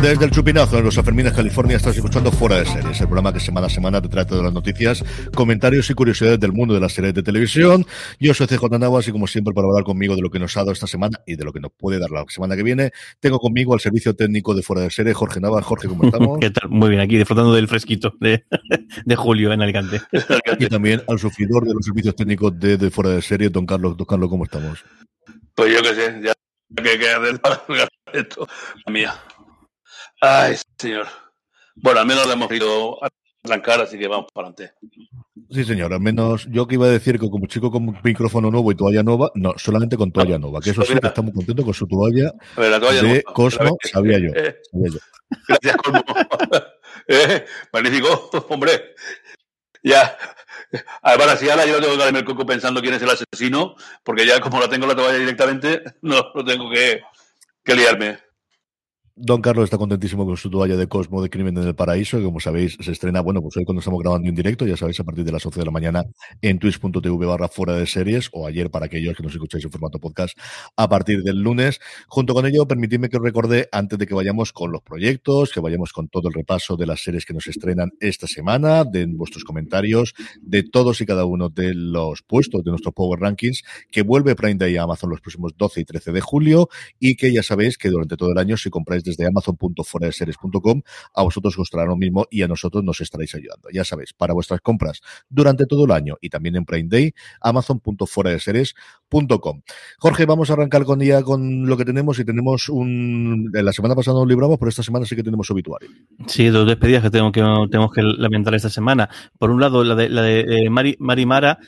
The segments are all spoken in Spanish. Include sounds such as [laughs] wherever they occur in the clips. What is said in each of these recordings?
Desde el Chupinazo, en los Afermines, California, estás escuchando Fuera de Series, el programa que semana a semana te trata de las noticias, comentarios y curiosidades del mundo de las series de televisión. Yo soy CJ Navas y como siempre para hablar conmigo de lo que nos ha dado esta semana y de lo que nos puede dar la semana que viene, tengo conmigo al servicio técnico de Fuera de Series, Jorge Navas. Jorge, ¿cómo estamos? [laughs] ¿Qué tal? Muy bien, aquí disfrutando del fresquito de, [laughs] de julio en Alicante. y también al sufridor de los servicios técnicos de, de Fuera de Series, don Carlos. Don Carlos, ¿cómo estamos? Pues yo qué sé, ya que queda de [laughs] esto, la mía. Ay, señor. Bueno, al menos le hemos ido a arrancar, así que vamos para adelante. Sí, señor, al menos yo que iba a decir que como chico con micrófono nuevo y toalla nueva, no, solamente con toalla nueva, que eso sí que está muy contento con su toalla, la toalla de Cosmo, [laughs] sabía yo, sabía yo. Gracias, Cosmo. [laughs] eh, magnífico, hombre. Ya. Además, así ahora yo tengo que darme el coco pensando quién es el asesino, porque ya como la tengo la toalla directamente, [laughs] no, no tengo que, que liarme. Don Carlos está contentísimo con su toalla de Cosmo de Crimen en el Paraíso, que como sabéis se estrena, bueno, pues hoy cuando estamos grabando en directo, ya sabéis, a partir de las 11 de la mañana en twitch.tv barra fuera de series, o ayer para aquellos que nos escucháis en formato podcast a partir del lunes. Junto con ello, permitidme que os recordé, antes de que vayamos con los proyectos, que vayamos con todo el repaso de las series que nos estrenan esta semana, de vuestros comentarios, de todos y cada uno de los puestos de nuestros Power Rankings, que vuelve Prime Day a Amazon los próximos 12 y 13 de julio, y que ya sabéis que durante todo el año, si compráis desde amazon.foradeseries.com, a vosotros os traerá lo mismo y a nosotros nos estaréis ayudando. Ya sabéis, para vuestras compras durante todo el año y también en Prime Day, amazon.foradeseries.com. Jorge, vamos a arrancar con día con lo que tenemos y tenemos un... La semana pasada nos libramos, pero esta semana sí que tenemos obituario. Sí, dos despedidas que tenemos que, tenemos que lamentar esta semana. Por un lado, la de, la de eh, Mari, Mara,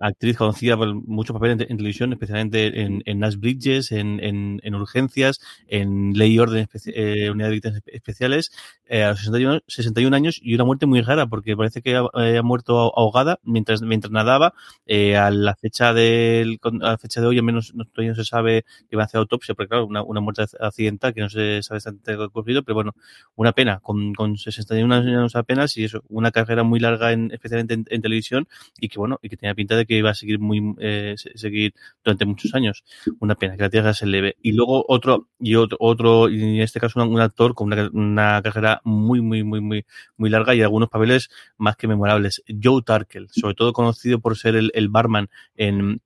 actriz conocida por muchos papeles en, televisión, especialmente en, en Nash Bridges, en, en, en Urgencias, en Ley y Orden, eh, Unidad de Víctimas Especiales, eh, a los 61, 61, años y una muerte muy rara porque parece que ha, ha muerto ahogada mientras, mientras nadaba. Eh, a la fecha del, a la fecha de hoy, al menos no, todavía no se sabe que va a hacer autopsia, porque claro, una, una muerte accidental que no se sabe exactamente lo ocurrido, pero bueno, una pena, con, con 61 años apenas y eso, una carrera muy larga, en, especialmente en, en, televisión, y que bueno, y que tenía pinta de que iba a seguir muy, eh, seguir durante muchos años. Una pena, que la tierra se leve. Y luego otro, y otro, otro, y en este caso un, actor con una, una, carrera muy, muy, muy, muy, muy larga y algunos papeles más que memorables. Joe Tarkel, sobre todo conocido por ser el, el barman en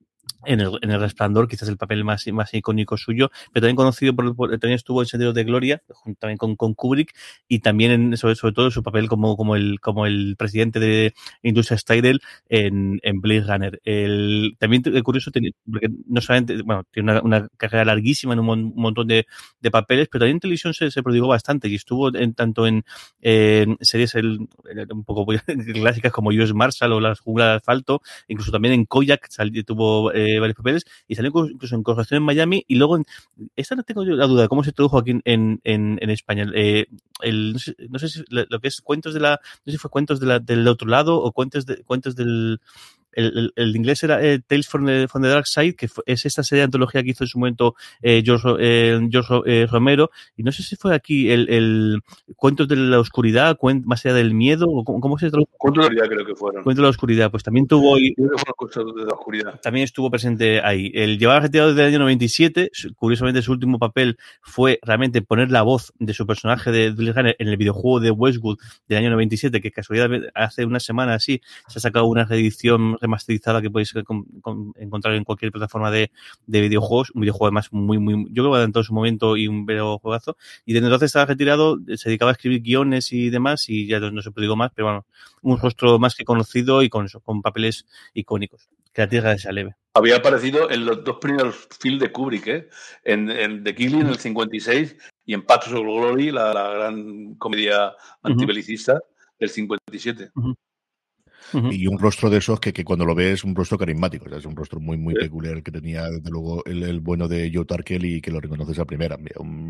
en el, en el Resplandor, quizás el papel más, más icónico suyo, pero también conocido por, por también estuvo en Sendero de Gloria, también con, con Kubrick, y también en, sobre, sobre, todo su papel como, como el, como el presidente de Industria Style en, en Blade Runner. El, también es curioso, porque no solamente, bueno, tiene una, carrera larguísima en un, mon, montón de, de, papeles, pero también en televisión se, se prodigó bastante y estuvo en, tanto en, series el, un poco clásicas como US Marshall o Las Junglas de Asfalto, incluso también en Koyak tuvo eh, varios papeles y salió incluso en Conversación en Miami y luego en, esta no tengo yo la duda cómo se tradujo aquí en, en, en España. Eh, el, no, sé, no sé si lo que es cuentos de la no sé si fue cuentos de la, del otro lado o cuentos de cuentos del el, el, inglés era eh, Tales from the, from the, Dark Side, que fue, es esta serie de antología que hizo en su momento eh, George, eh, George eh, Romero, y no sé si fue aquí el, el Cuentos de la Oscuridad, cuen, más allá del miedo, o cómo, cómo se tradujo. Cuentos de la Oscuridad creo que fueron. Cuentos de la Oscuridad, pues también tuvo... Y, de la Oscuridad. También estuvo presente ahí. El llevaba retirado desde el año 97, curiosamente su último papel fue realmente poner la voz de su personaje de Runner en el videojuego de Westwood del año 97, que casualidad hace una semana así se ha sacado una reedición remasterizada que podéis encontrar en cualquier plataforma de, de, videojuegos. Un videojuego además muy, muy, yo creo que en todo su momento y un videojuegazo. Y desde entonces estaba retirado, se dedicaba a escribir guiones y demás y ya no, se puede digo más, pero bueno, un rostro más que conocido y con con papeles icónicos. Que la tierra se leve. Había aparecido en los dos primeros films de Kubrick, ¿eh? en, en The Killing en el 56 y en Pathos of Glory, la, la gran comedia antibelicista del 57. Y un rostro de esos que, que, cuando lo ves, un rostro carismático, o sea, es un rostro muy, muy peculiar que tenía, desde luego, el, el bueno de Joe Tarkel y que lo reconoces a primera.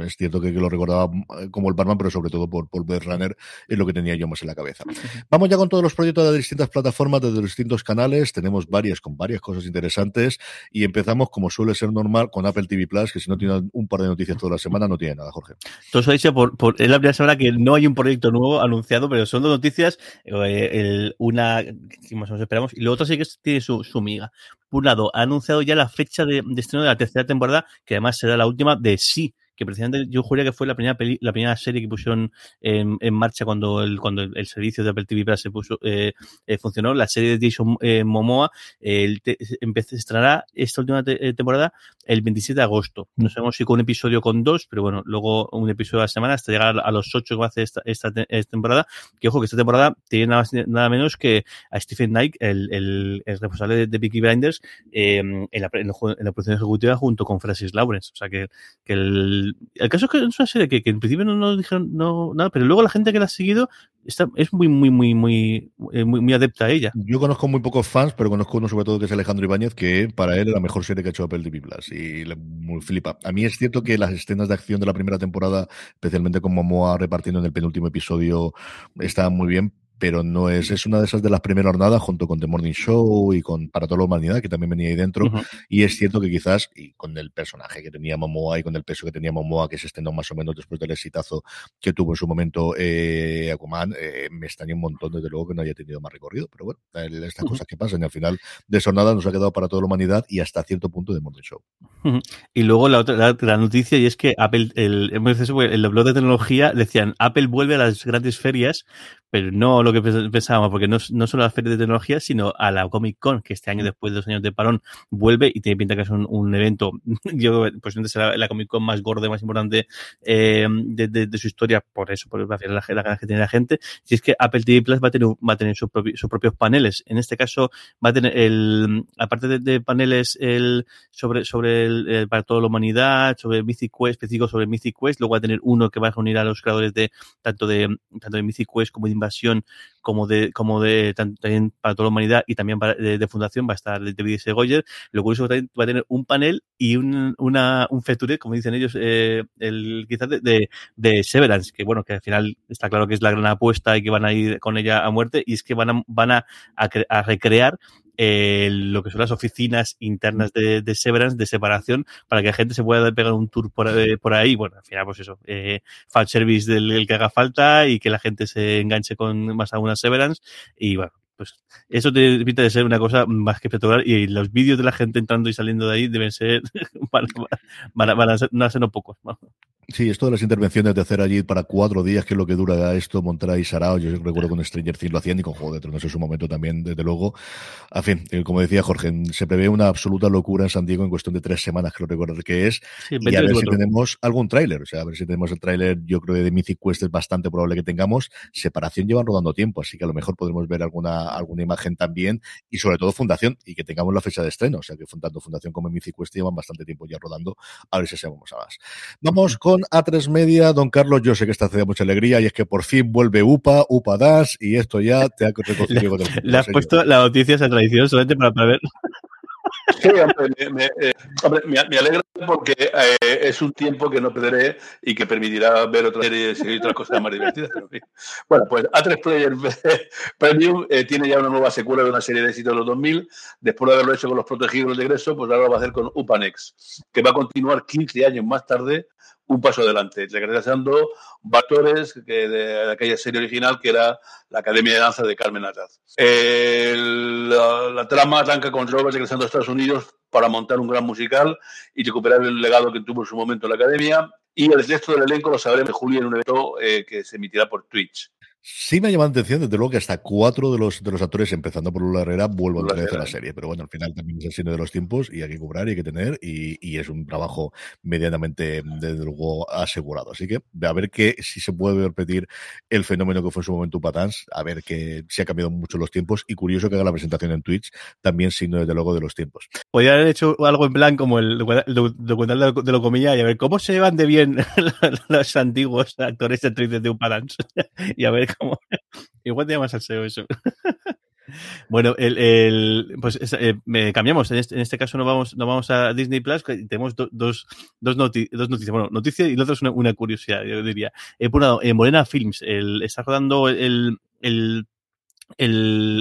Es cierto que, que, lo recordaba eh, como el Batman, pero sobre todo por, por Blade Runner, es lo que tenía yo más en la cabeza. Vamos ya con todos los proyectos de distintas plataformas, de distintos canales. Tenemos varias, con varias cosas interesantes. Y empezamos, como suele ser normal, con Apple TV Plus, que si no tiene un par de noticias toda la semana, no tiene nada, Jorge. Eso dicho por, por, es la primera semana que no hay un proyecto nuevo anunciado, pero son dos noticias. Eh, el, una que más o menos esperamos. Y lo otro sí que tiene su, miga. Por un lado, ha anunciado ya la fecha de, de estreno de la tercera temporada, que además será la última de sí que precisamente yo juraría que fue la primera peli, la primera serie que pusieron en, en marcha cuando el, cuando el, servicio de Apple TV Plus se puso, eh, eh, funcionó, la serie de Jason eh, Momoa, el te, estrenará esta última te, eh, temporada el 27 de agosto. No sabemos si con un episodio con dos, pero bueno, luego un episodio a la semana hasta llegar a los ocho que va a hacer esta, esta, esta temporada. Que ojo que esta temporada tiene nada, nada menos que a Stephen Knight, el, el, el responsable de, de Peaky Blinders, eh, en, la, en, la, en la producción ejecutiva junto con Francis Lawrence. O sea que, que el, el, caso es que es una serie que, que en principio no, no, dijeron no, nada, pero luego la gente que la ha seguido está, es muy, muy, muy, muy, muy, muy adepta a ella. Yo conozco muy pocos fans, pero conozco uno sobre todo que es Alejandro Ibáñez, que para él es la mejor serie que ha hecho Apple TV Plus y le muy flipa. A mí es cierto que las escenas de acción de la primera temporada, especialmente con Momoa repartiendo en el penúltimo episodio, estaban muy bien, pero no es, es una de esas de las primeras jornadas junto con The Morning Show y con Para toda la humanidad, que también venía ahí dentro. Uh -huh. Y es cierto que quizás, y con el personaje que tenía Momoa y con el peso que tenía Momoa, que se estrenó más o menos después del exitazo que tuvo en su momento eh, Aquaman, eh, me extraña un montón, desde luego, que no haya tenido más recorrido. Pero bueno, estas uh -huh. cosas que pasan. Y al final de jornada nos ha quedado para toda la humanidad y hasta cierto punto de Morning Show. Uh -huh. Y luego la otra la, la, noticia, y es que Apple, el, el, el blog de tecnología decían, Apple vuelve a las grandes ferias, pero no lo que pensábamos, porque no, no solo a la feria de tecnología, sino a la Comic Con, que este año, después de dos años de parón, vuelve y tiene pinta que es un, un evento, [laughs] yo pues será la Comic Con más gorda más importante eh, de, de, de, su historia, por eso, por la, la, la que tiene la gente. Si es que Apple TV Plus va a tener, va a tener sus, propi, sus propios paneles. En este caso, va a tener el, aparte de, de paneles el, sobre, sobre el, el, para toda la humanidad, sobre Mythic Quest, específico sobre Mythic Quest, luego va a tener uno que va a reunir a los creadores de tanto de tanto de Mythic Quest como de invasión como de como de también para toda la humanidad y también para, de, fundación va a estar David Goyer lo curioso va a tener un panel y un, una, un feature como dicen ellos eh, el quizás de, de, de, Severance que bueno que al final está claro que es la gran apuesta y que van a ir con ella a muerte y es que van a, van a, a, a recrear eh, lo que son las oficinas internas de, de, Severance, de separación, para que la gente se pueda pegar un tour por, eh, por ahí. Bueno, al final, pues eso, eh, fan service del, del, que haga falta y que la gente se enganche con más a una Severance. Y bueno, pues eso te pinta de ser una cosa más que espectacular. Y los vídeos de la gente entrando y saliendo de ahí deben ser, van, [laughs] van, van a ser, no pocos. ¿no? Sí, esto de las intervenciones de hacer allí para cuatro días, que es lo que dura esto, montar ahí Sarao, yo recuerdo con Stranger Things lo hacían y con Juego de Tronos en su momento también, desde luego. En fin, eh, como decía Jorge, se prevé una absoluta locura en San Diego en cuestión de tres semanas, que lo recuerdo que es, sí, y a ver si tenemos algún tráiler, o sea, a ver si tenemos el tráiler, yo creo que de Mythic Quest es bastante probable que tengamos. Separación llevan rodando tiempo, así que a lo mejor podremos ver alguna, alguna imagen también, y sobre todo Fundación, y que tengamos la fecha de estreno, o sea, que tanto Fundación como Mythic Quest llevan bastante tiempo ya rodando, a ver si hacemos a más. Vamos con A3 Media don Carlos, yo sé que esta hace mucha alegría y es que por fin vuelve UPA, UPA Das y esto ya te ha recogido. [laughs] Le, le has puesto la noticia esa tradición solamente para, para ver. Sí, eh, hombre, me, me, alegra porque eh, es un tiempo que no perderé y que permitirá ver otras series y otras cosas más divertidas. Bueno, pues A3 Player [laughs] Premium eh, tiene ya una nueva secuela de una serie de éxitos de los 2000. Después de haberlo hecho con Los Protegidos del Egreso, pues ahora lo va a hacer con Upanex, que va a continuar 15 años más tarde un paso adelante, regresando actores que de, aquella serie original que era la Academia de Danza de Carmen Ataz. la, la, trama arranca con Robert regresando a Estados Unidos para montar un gran musical y recuperar el legado que tuvo en su momento en la Academia. Y el resto del elenco lo sabremos en julio en un evento eh, que se emitirá por Twitch. Sí me ha llamado la atención, desde luego, que hasta cuatro de los, de los actores, empezando por Lula Herrera, vuelvan a a la serie. Pero bueno, al final también es el cine de los tiempos y hay que cobrar y hay que tener y, y es un trabajo medianamente, desde luego, asegurado. Así que a ver que si se puede repetir el fenómeno que fue en su momento Patans, a ver que si ha cambiado mucho los tiempos y curioso que haga la presentación en Twitch, también signo desde luego de los tiempos. Podría haber hecho algo en plan como el documental de lo comilla y a ver cómo se llevan de bien [laughs] los antiguos actores y actrices de un Patans [laughs] y a ver [laughs] Igual te llamas al SEO eso. [laughs] Bueno, el, el pues eh, cambiamos. En este, en este, caso no vamos, no vamos a Disney Plus. Tenemos dos, dos, dos, noticias. Bueno, noticia y la otra es una, curiosidad, yo diría. Eh, por un lado, en Morena Films el, está rodando el, el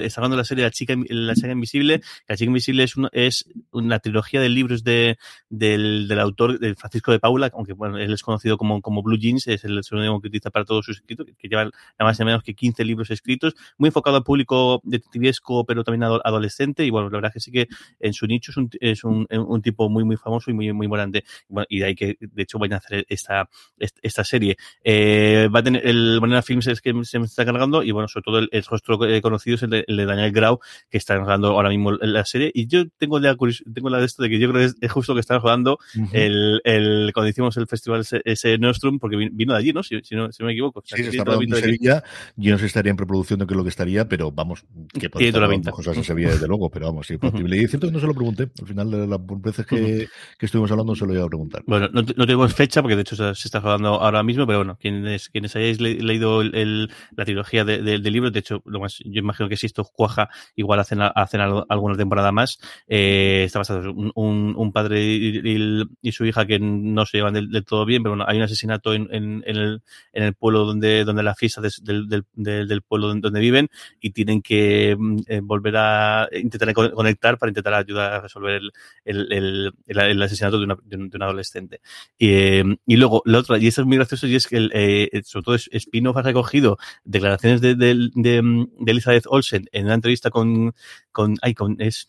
el, de la serie La chica, la chica invisible. La chica invisible es, una, es una trilogía de libros de, del, del autor de Francisco de Paula, aunque bueno, él es conocido como, como Blue Jeans, es el seudónimo que utiliza para todos sus escritos, que lleva nada más y menos que 15 libros escritos, muy enfocado al público detectivesco, pero también adolescente. Y bueno, la verdad es que sí que en su nicho es un, es un, un tipo muy, muy famoso y muy, muy morante. y de ahí que, de hecho, vayan a hacer esta, esta serie. Eh, va a tener el Manera Films es que se me está cargando y bueno, sobre todo el, el rostro conocido es el de, Daniel Grau, que está jugando ahora mismo la serie. Y yo tengo la, tengo la de esto de que yo creo que es, justo que están jugando el, el, cuando hicimos el festival ese, Nostrum, porque vino de allí, ¿no? Si, no, si me equivoco. sí, está rodando en Sevilla. Yo no sé si estaría en preproducción de qué es lo que estaría, pero vamos, que puede estar cosas en Sevilla, desde luego, pero vamos, sí, posible. Y es cierto que no se lo pregunté. Al final, de las veces que, que estuvimos hablando, se lo iba a preguntar. Bueno, no, no tenemos fecha, porque de hecho se, está jugando ahora mismo, pero bueno, quienes, quienes hayáis leído el, la trilogía del de, libro, de hecho, lo más, yo imagino que si esto cuaja, igual hacen, hacen alguna temporada más. Eh, está basado un, un, padre y, su hija que no se llevan del, todo bien, pero bueno, hay un asesinato en, en, el, en el pueblo donde, donde la fiesta del, del, del, pueblo donde viven y tienen que mm, eh, volver a intentar conectar para intentar ayudar a resolver el, el, el, asesinato de, una, de, un, adolescente. Y, eh, y luego, la otra, y eso es muy gracioso, y es que el, sobre todo Spinoff ha recogido declaraciones de, de, de, Elizabeth Olsen en una entrevista con, con, ay, con, es,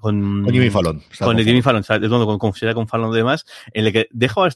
con, con Jimmy Fallon. Con Jimmy Fallon, ¿sabes? Con, con, con Fallon y demás, en el que deja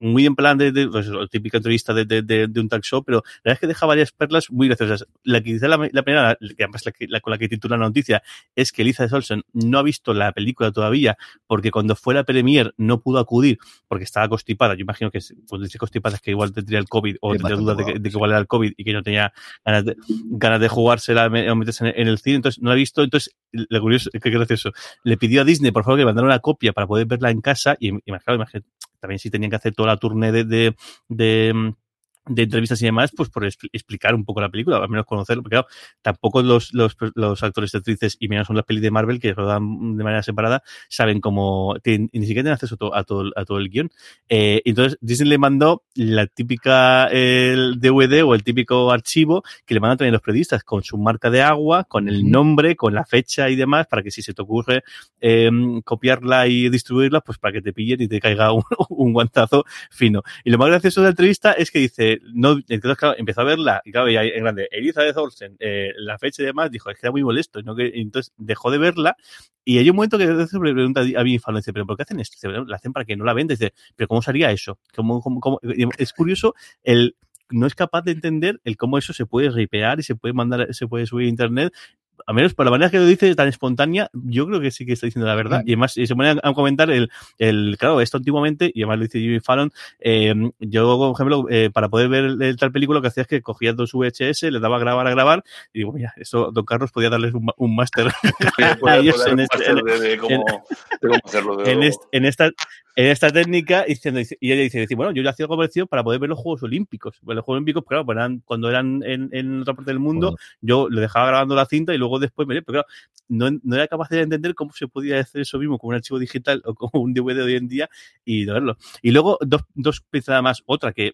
muy en plan de, de pues, típica entrevista de, de, de, un talk show, pero la verdad es que deja varias perlas muy graciosas. La que dice la, la primera, que además la, la, con la que titula la noticia, es que Elizabeth Olsen no ha visto la película todavía porque cuando fue la premier no pudo acudir porque estaba constipada. Yo imagino que cuando dice constipada es que igual tendría el COVID o tendría dudas de que, de que, igual era el COVID y que no tenía ganas de, ganas de jugársela o meterse en, el cine, entonces no la ha visto. Entonces, lo curioso, qué gracioso, le pidió a Disney, por favor, que mandara una copia para poder verla en casa y, imagino, también si tenían que hacer toda la tournée de, de, de de entrevistas y demás, pues por explicar un poco la película, al menos conocerlo, porque claro, tampoco los, los, los actores y actrices, y menos son las pelis de Marvel, que rodan de manera separada, saben cómo, ni siquiera tienen acceso a todo, a todo, el guion. Eh, entonces, Disney le mandó la típica el DVD o el típico archivo que le mandan también los periodistas, con su marca de agua, con el nombre, con la fecha y demás, para que si se te ocurre eh, copiarla y distribuirla, pues para que te pillen y te caiga un, [laughs] un guantazo fino. Y lo más gracioso de la entrevista es que dice, no, entonces, claro, empezó a verla, y claro, y en grande, Elizabeth Olsen, eh, la fecha y demás, dijo, es que era muy molesto, ¿no? que, entonces dejó de verla, y hay un momento que se pregunta a mi fan, dice, ¿pero por qué hacen esto? La hacen para que no la venda, dice, ¿pero cómo sería eso? ¿Cómo, cómo, cómo? Es curioso el no es capaz de entender el cómo eso se puede ripear y se puede mandar, se puede subir a internet a menos por la manera que lo dice tan espontánea, yo creo que sí que está diciendo la verdad. Mm. Y además, se pone a comentar el, el, claro, esto antiguamente, y además lo dice Jimmy Fallon, eh, yo, por ejemplo, eh, para poder ver el, tal película, lo que hacía es que cogía dos VHS, le daba a grabar, a grabar, y digo, mira, eso, don Carlos podía darles un, un máster [laughs] [laughs] a ellos en, este, en, en, esta, en esta técnica, diciendo, y ella dice, bueno, yo ya hacía conversión para poder ver los Juegos Olímpicos. Pues los Juegos Olímpicos, claro, pues eran, cuando eran en, en, otra parte del mundo, yo le dejaba grabando la cinta y luego después me pero claro, no, no, era capaz de entender cómo se podía hacer eso mismo con un archivo digital o con un DVD hoy en día y de verlo. Y luego, dos, dos piezas más, otra que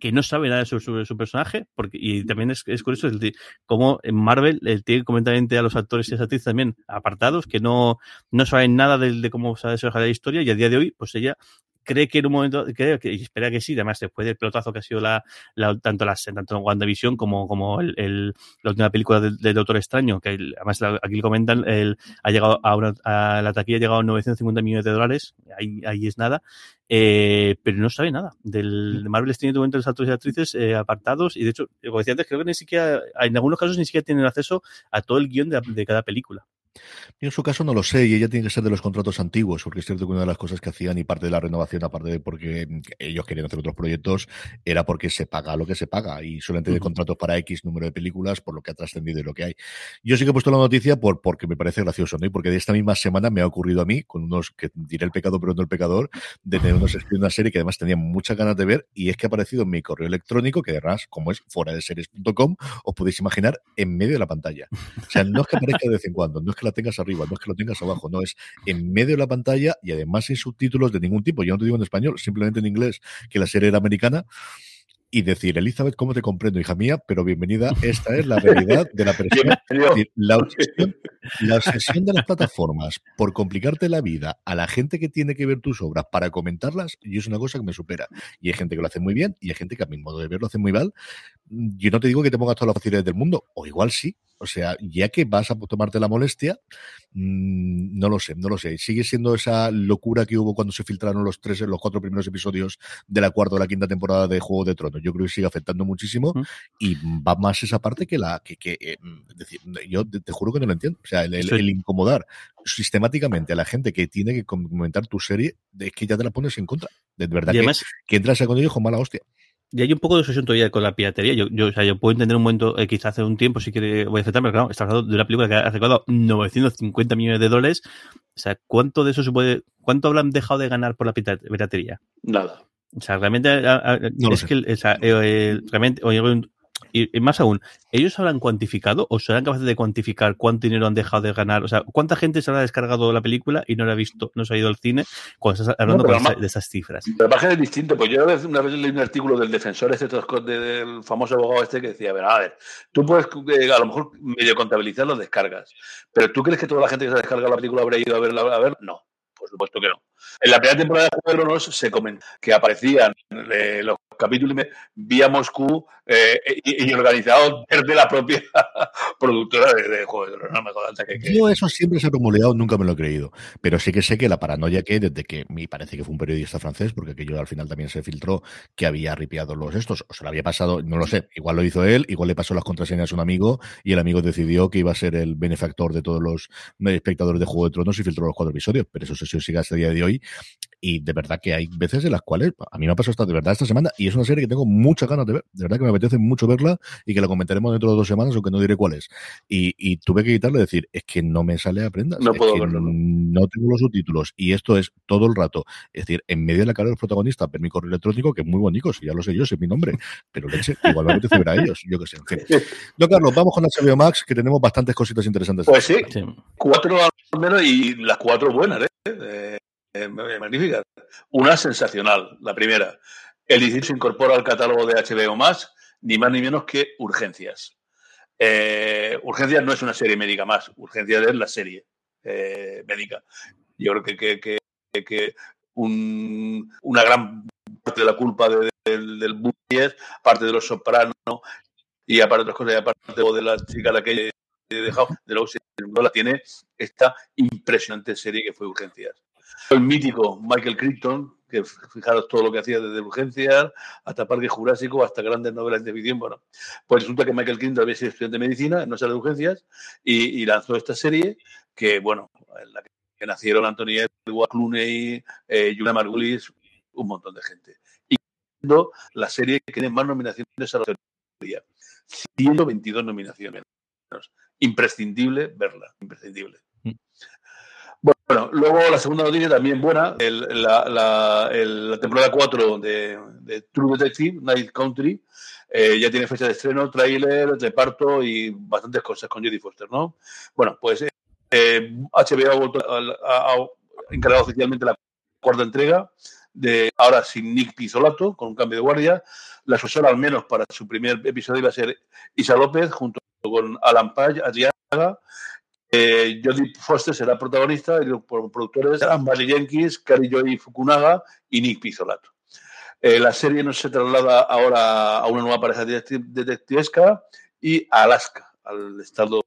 que no sabe nada sobre, su personaje, porque, y también es, es curioso el, cómo en Marvel el tiene completamente a los actores y las actrices también apartados, que no, no saben nada de, de cómo se ha desarrollado la historia, y a día de hoy, pues ella cree que en un momento, creo que, y espera que sí, además después del pelotazo que ha sido la, la tanto la tanto WandaVision como, como el, el, la última película del, del Doctor Extraño, que el, además la, aquí le comentan, el, ha llegado a, una, a la taquilla ha llegado a 950 millones de dólares, ahí, ahí es nada, eh, pero no sabe nada. Del de Marvel tiene momento los actores y actrices eh, apartados y de hecho, como decía antes, creo que ni siquiera, en algunos casos ni siquiera tienen acceso a todo el guion de, de cada película. Yo en su caso no lo sé, y ella tiene que ser de los contratos antiguos, porque es cierto que una de las cosas que hacían y parte de la renovación, aparte de porque ellos querían hacer otros proyectos, era porque se paga lo que se paga y suelen tener uh -huh. contratos para X número de películas por lo que ha trascendido y lo que hay. Yo sí que he puesto la noticia por porque me parece gracioso, ¿no? Y porque de esta misma semana me ha ocurrido a mí, con unos que diré el pecado pero no el pecador, de tener una, [laughs] una serie que además tenía muchas ganas de ver y es que ha aparecido en mi correo electrónico, que además, como es fuera de series.com, os podéis imaginar en medio de la pantalla. O sea, no es que aparezca de vez en cuando, no es que la tengas arriba, no es que lo tengas abajo, no, es en medio de la pantalla y además sin subtítulos de ningún tipo. Yo no te digo en español, simplemente en inglés, que la serie era americana y decir, Elizabeth, ¿cómo te comprendo, hija mía? Pero bienvenida, [laughs] esta es la realidad de la persona. la, obsesión, la obsesión de las plataformas por complicarte la vida a la gente que tiene que ver tus obras para comentarlas, y es una cosa que me supera. Y hay gente que lo hace muy bien y hay gente que a mi modo de ver lo hace muy mal. Yo no te digo que te pongas todas las facilidades del mundo, o igual sí, o sea, ya que vas a tomarte la molestia, mmm, no lo sé, no lo sé. Sigue siendo esa locura que hubo cuando se filtraron los tres, los cuatro primeros episodios de la cuarta o la quinta temporada de Juego de Tronos. Yo creo que sigue afectando muchísimo mm. y va más esa parte que la que, que eh, decir, yo te, te, juro que no lo entiendo. O sea, el, el, el, incomodar sistemáticamente a la gente que tiene que comentar tu serie, es que ya te la pones en contra. De verdad que, además, que entras a con ellos con mala hostia. Y hay un poco de obsesión todavía con la piratería. Yo, yo, o sea, yo puedo entender un momento, eh, quizás hace un tiempo, si quiere, voy a aceptar, pero claro, estamos hablando de una película que ha recaudado 950 millones de dólares. O sea, ¿cuánto de eso se puede, cuánto habrán dejado de ganar por la piratería? Nada. O sea, realmente, a, a, no es que, o sea, eh, realmente, oye, y, y, más aún, ¿ellos habrán cuantificado o serán capaces de cuantificar cuánto dinero han dejado de ganar? O sea, ¿cuánta gente se habrá descargado la película y no la ha visto, no se ha ido al cine cuando estás hablando no, esa, de esas cifras? Pero la es distinto, pues yo una vez leí un artículo del defensor este, del famoso abogado este que decía, a ver, a ver, tú puedes eh, a lo mejor medio contabilizar las descargas, pero ¿tú crees que toda la gente que se ha descargado la película habrá ido a verla? A ver, no por supuesto que no. En la primera temporada de Juego de Tronos se comentó que aparecían eh, los capítulos vía Moscú eh, y, y, organizados desde la propia [laughs] productora de, Juego de Tronos. No me jodas, que, que... Yo eso siempre se ha rumoreado, nunca me lo he creído. Pero sí que sé que la paranoia que desde que me parece que fue un periodista francés, porque aquello al final también se filtró, que había ripiado los estos, o se lo había pasado, no lo sé, igual lo hizo él, igual le pasó las contraseñas a un amigo y el amigo decidió que iba a ser el benefactor de todos los espectadores de Juego de Tronos y filtró los cuatro episodios. Pero eso se sigue hasta el día de hoy y de verdad que hay veces en las cuales a mí me ha pasado hasta de verdad esta semana y es una serie que tengo muchas ganas de ver, de verdad que me apetece mucho verla y que la comentaremos dentro de dos semanas, aunque no diré cuál es. Y, y tuve que quitarle decir, es que no me sale a prendas, no, puedo que verlo. no, no, tengo los subtítulos y esto es todo el rato, es decir, en medio de la cara de los protagonistas, ver mi correo electrónico, que es muy bonito, si ya lo sé yo, sé mi nombre, pero leche, igual me apetece ver a ellos, yo que sé, en fin. No, Carlos, vamos con HBO Max, que tenemos bastantes cositas interesantes. Pues sí, sí. cuatro al menos y las cuatro buenas, ¿eh? eh eh, magníficas. Una sensacional, la primera. El 18 se incorpora al catálogo de HBO más, ni más ni menos que Urgencias. Eh, Urgencias no es una serie médica más, Urgencias es la serie eh, médica. Yo creo que, que, que, que un, una gran parte de la culpa de, de, del es parte de los sopranos y aparte otras cosas, y aparte de la chica la que he dejado, de luego la tiene esta impresionante serie que fue Urgencias el mítico Michael Crichton, que fijaros todo lo que hacía desde Urgencias hasta Parque Jurásico, hasta grandes novelas de ficción. Bueno, pues resulta que Michael Crichton había sido estudiante de medicina una sala de urgencias y, lanzó esta serie que, bueno, en la que nacieron Anthony Edward Clooney, eh, Julia Margulis, un montón de gente. Y la serie que tiene más nominaciones a la teoría. 122 nominaciones. Imprescindible verla, imprescindible. Bueno, luego la segunda noticia también buena, el, la, la, temporada 4 de, True Detective, Night Country, eh, ya tiene fecha de estreno, tráiler, reparto y bastantes cosas con Jodie Foster, ¿no? Bueno, pues eh, HBO ha, ha, ha, encargado oficialmente la cuarta entrega, de ahora sin Nick Pizzolato, con un cambio de guardia. La asesora, al menos para su primer episodio, iba a ser Isa López, junto con Alan Page, Adriaga eh, Jodie Foster será protagonista y los productores serán Barry Jenkins, Kari Joy Fukunaga y Nick Pizzolato. Eh, la serie no se traslada ahora a una nueva pareja detectivesca y a Alaska, al estado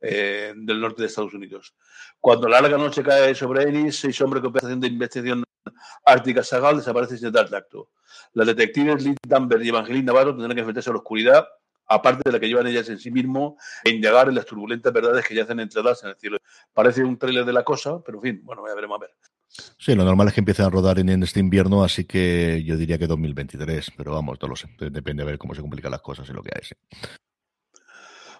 eh, del norte de Estados Unidos. Cuando la larga noche cae sobre Ennis, seis hombres que operación de investigación ártica Sagal desaparecen sin dar acto. Las detectives Liz Danvers y Evangeline Navarro tendrán que enfrentarse a la oscuridad, aparte de la que llevan ellas en sí mismo, e indagar en las turbulentas verdades que yacen entradas en el cielo. Parece un tráiler de la cosa, pero en fin, bueno, ya veremos a ver. Sí, lo normal es que empiecen a rodar en, este invierno, así que yo diría que 2023, pero vamos, no lo sé. Depende de ver cómo se complican las cosas y lo que hay. Sí.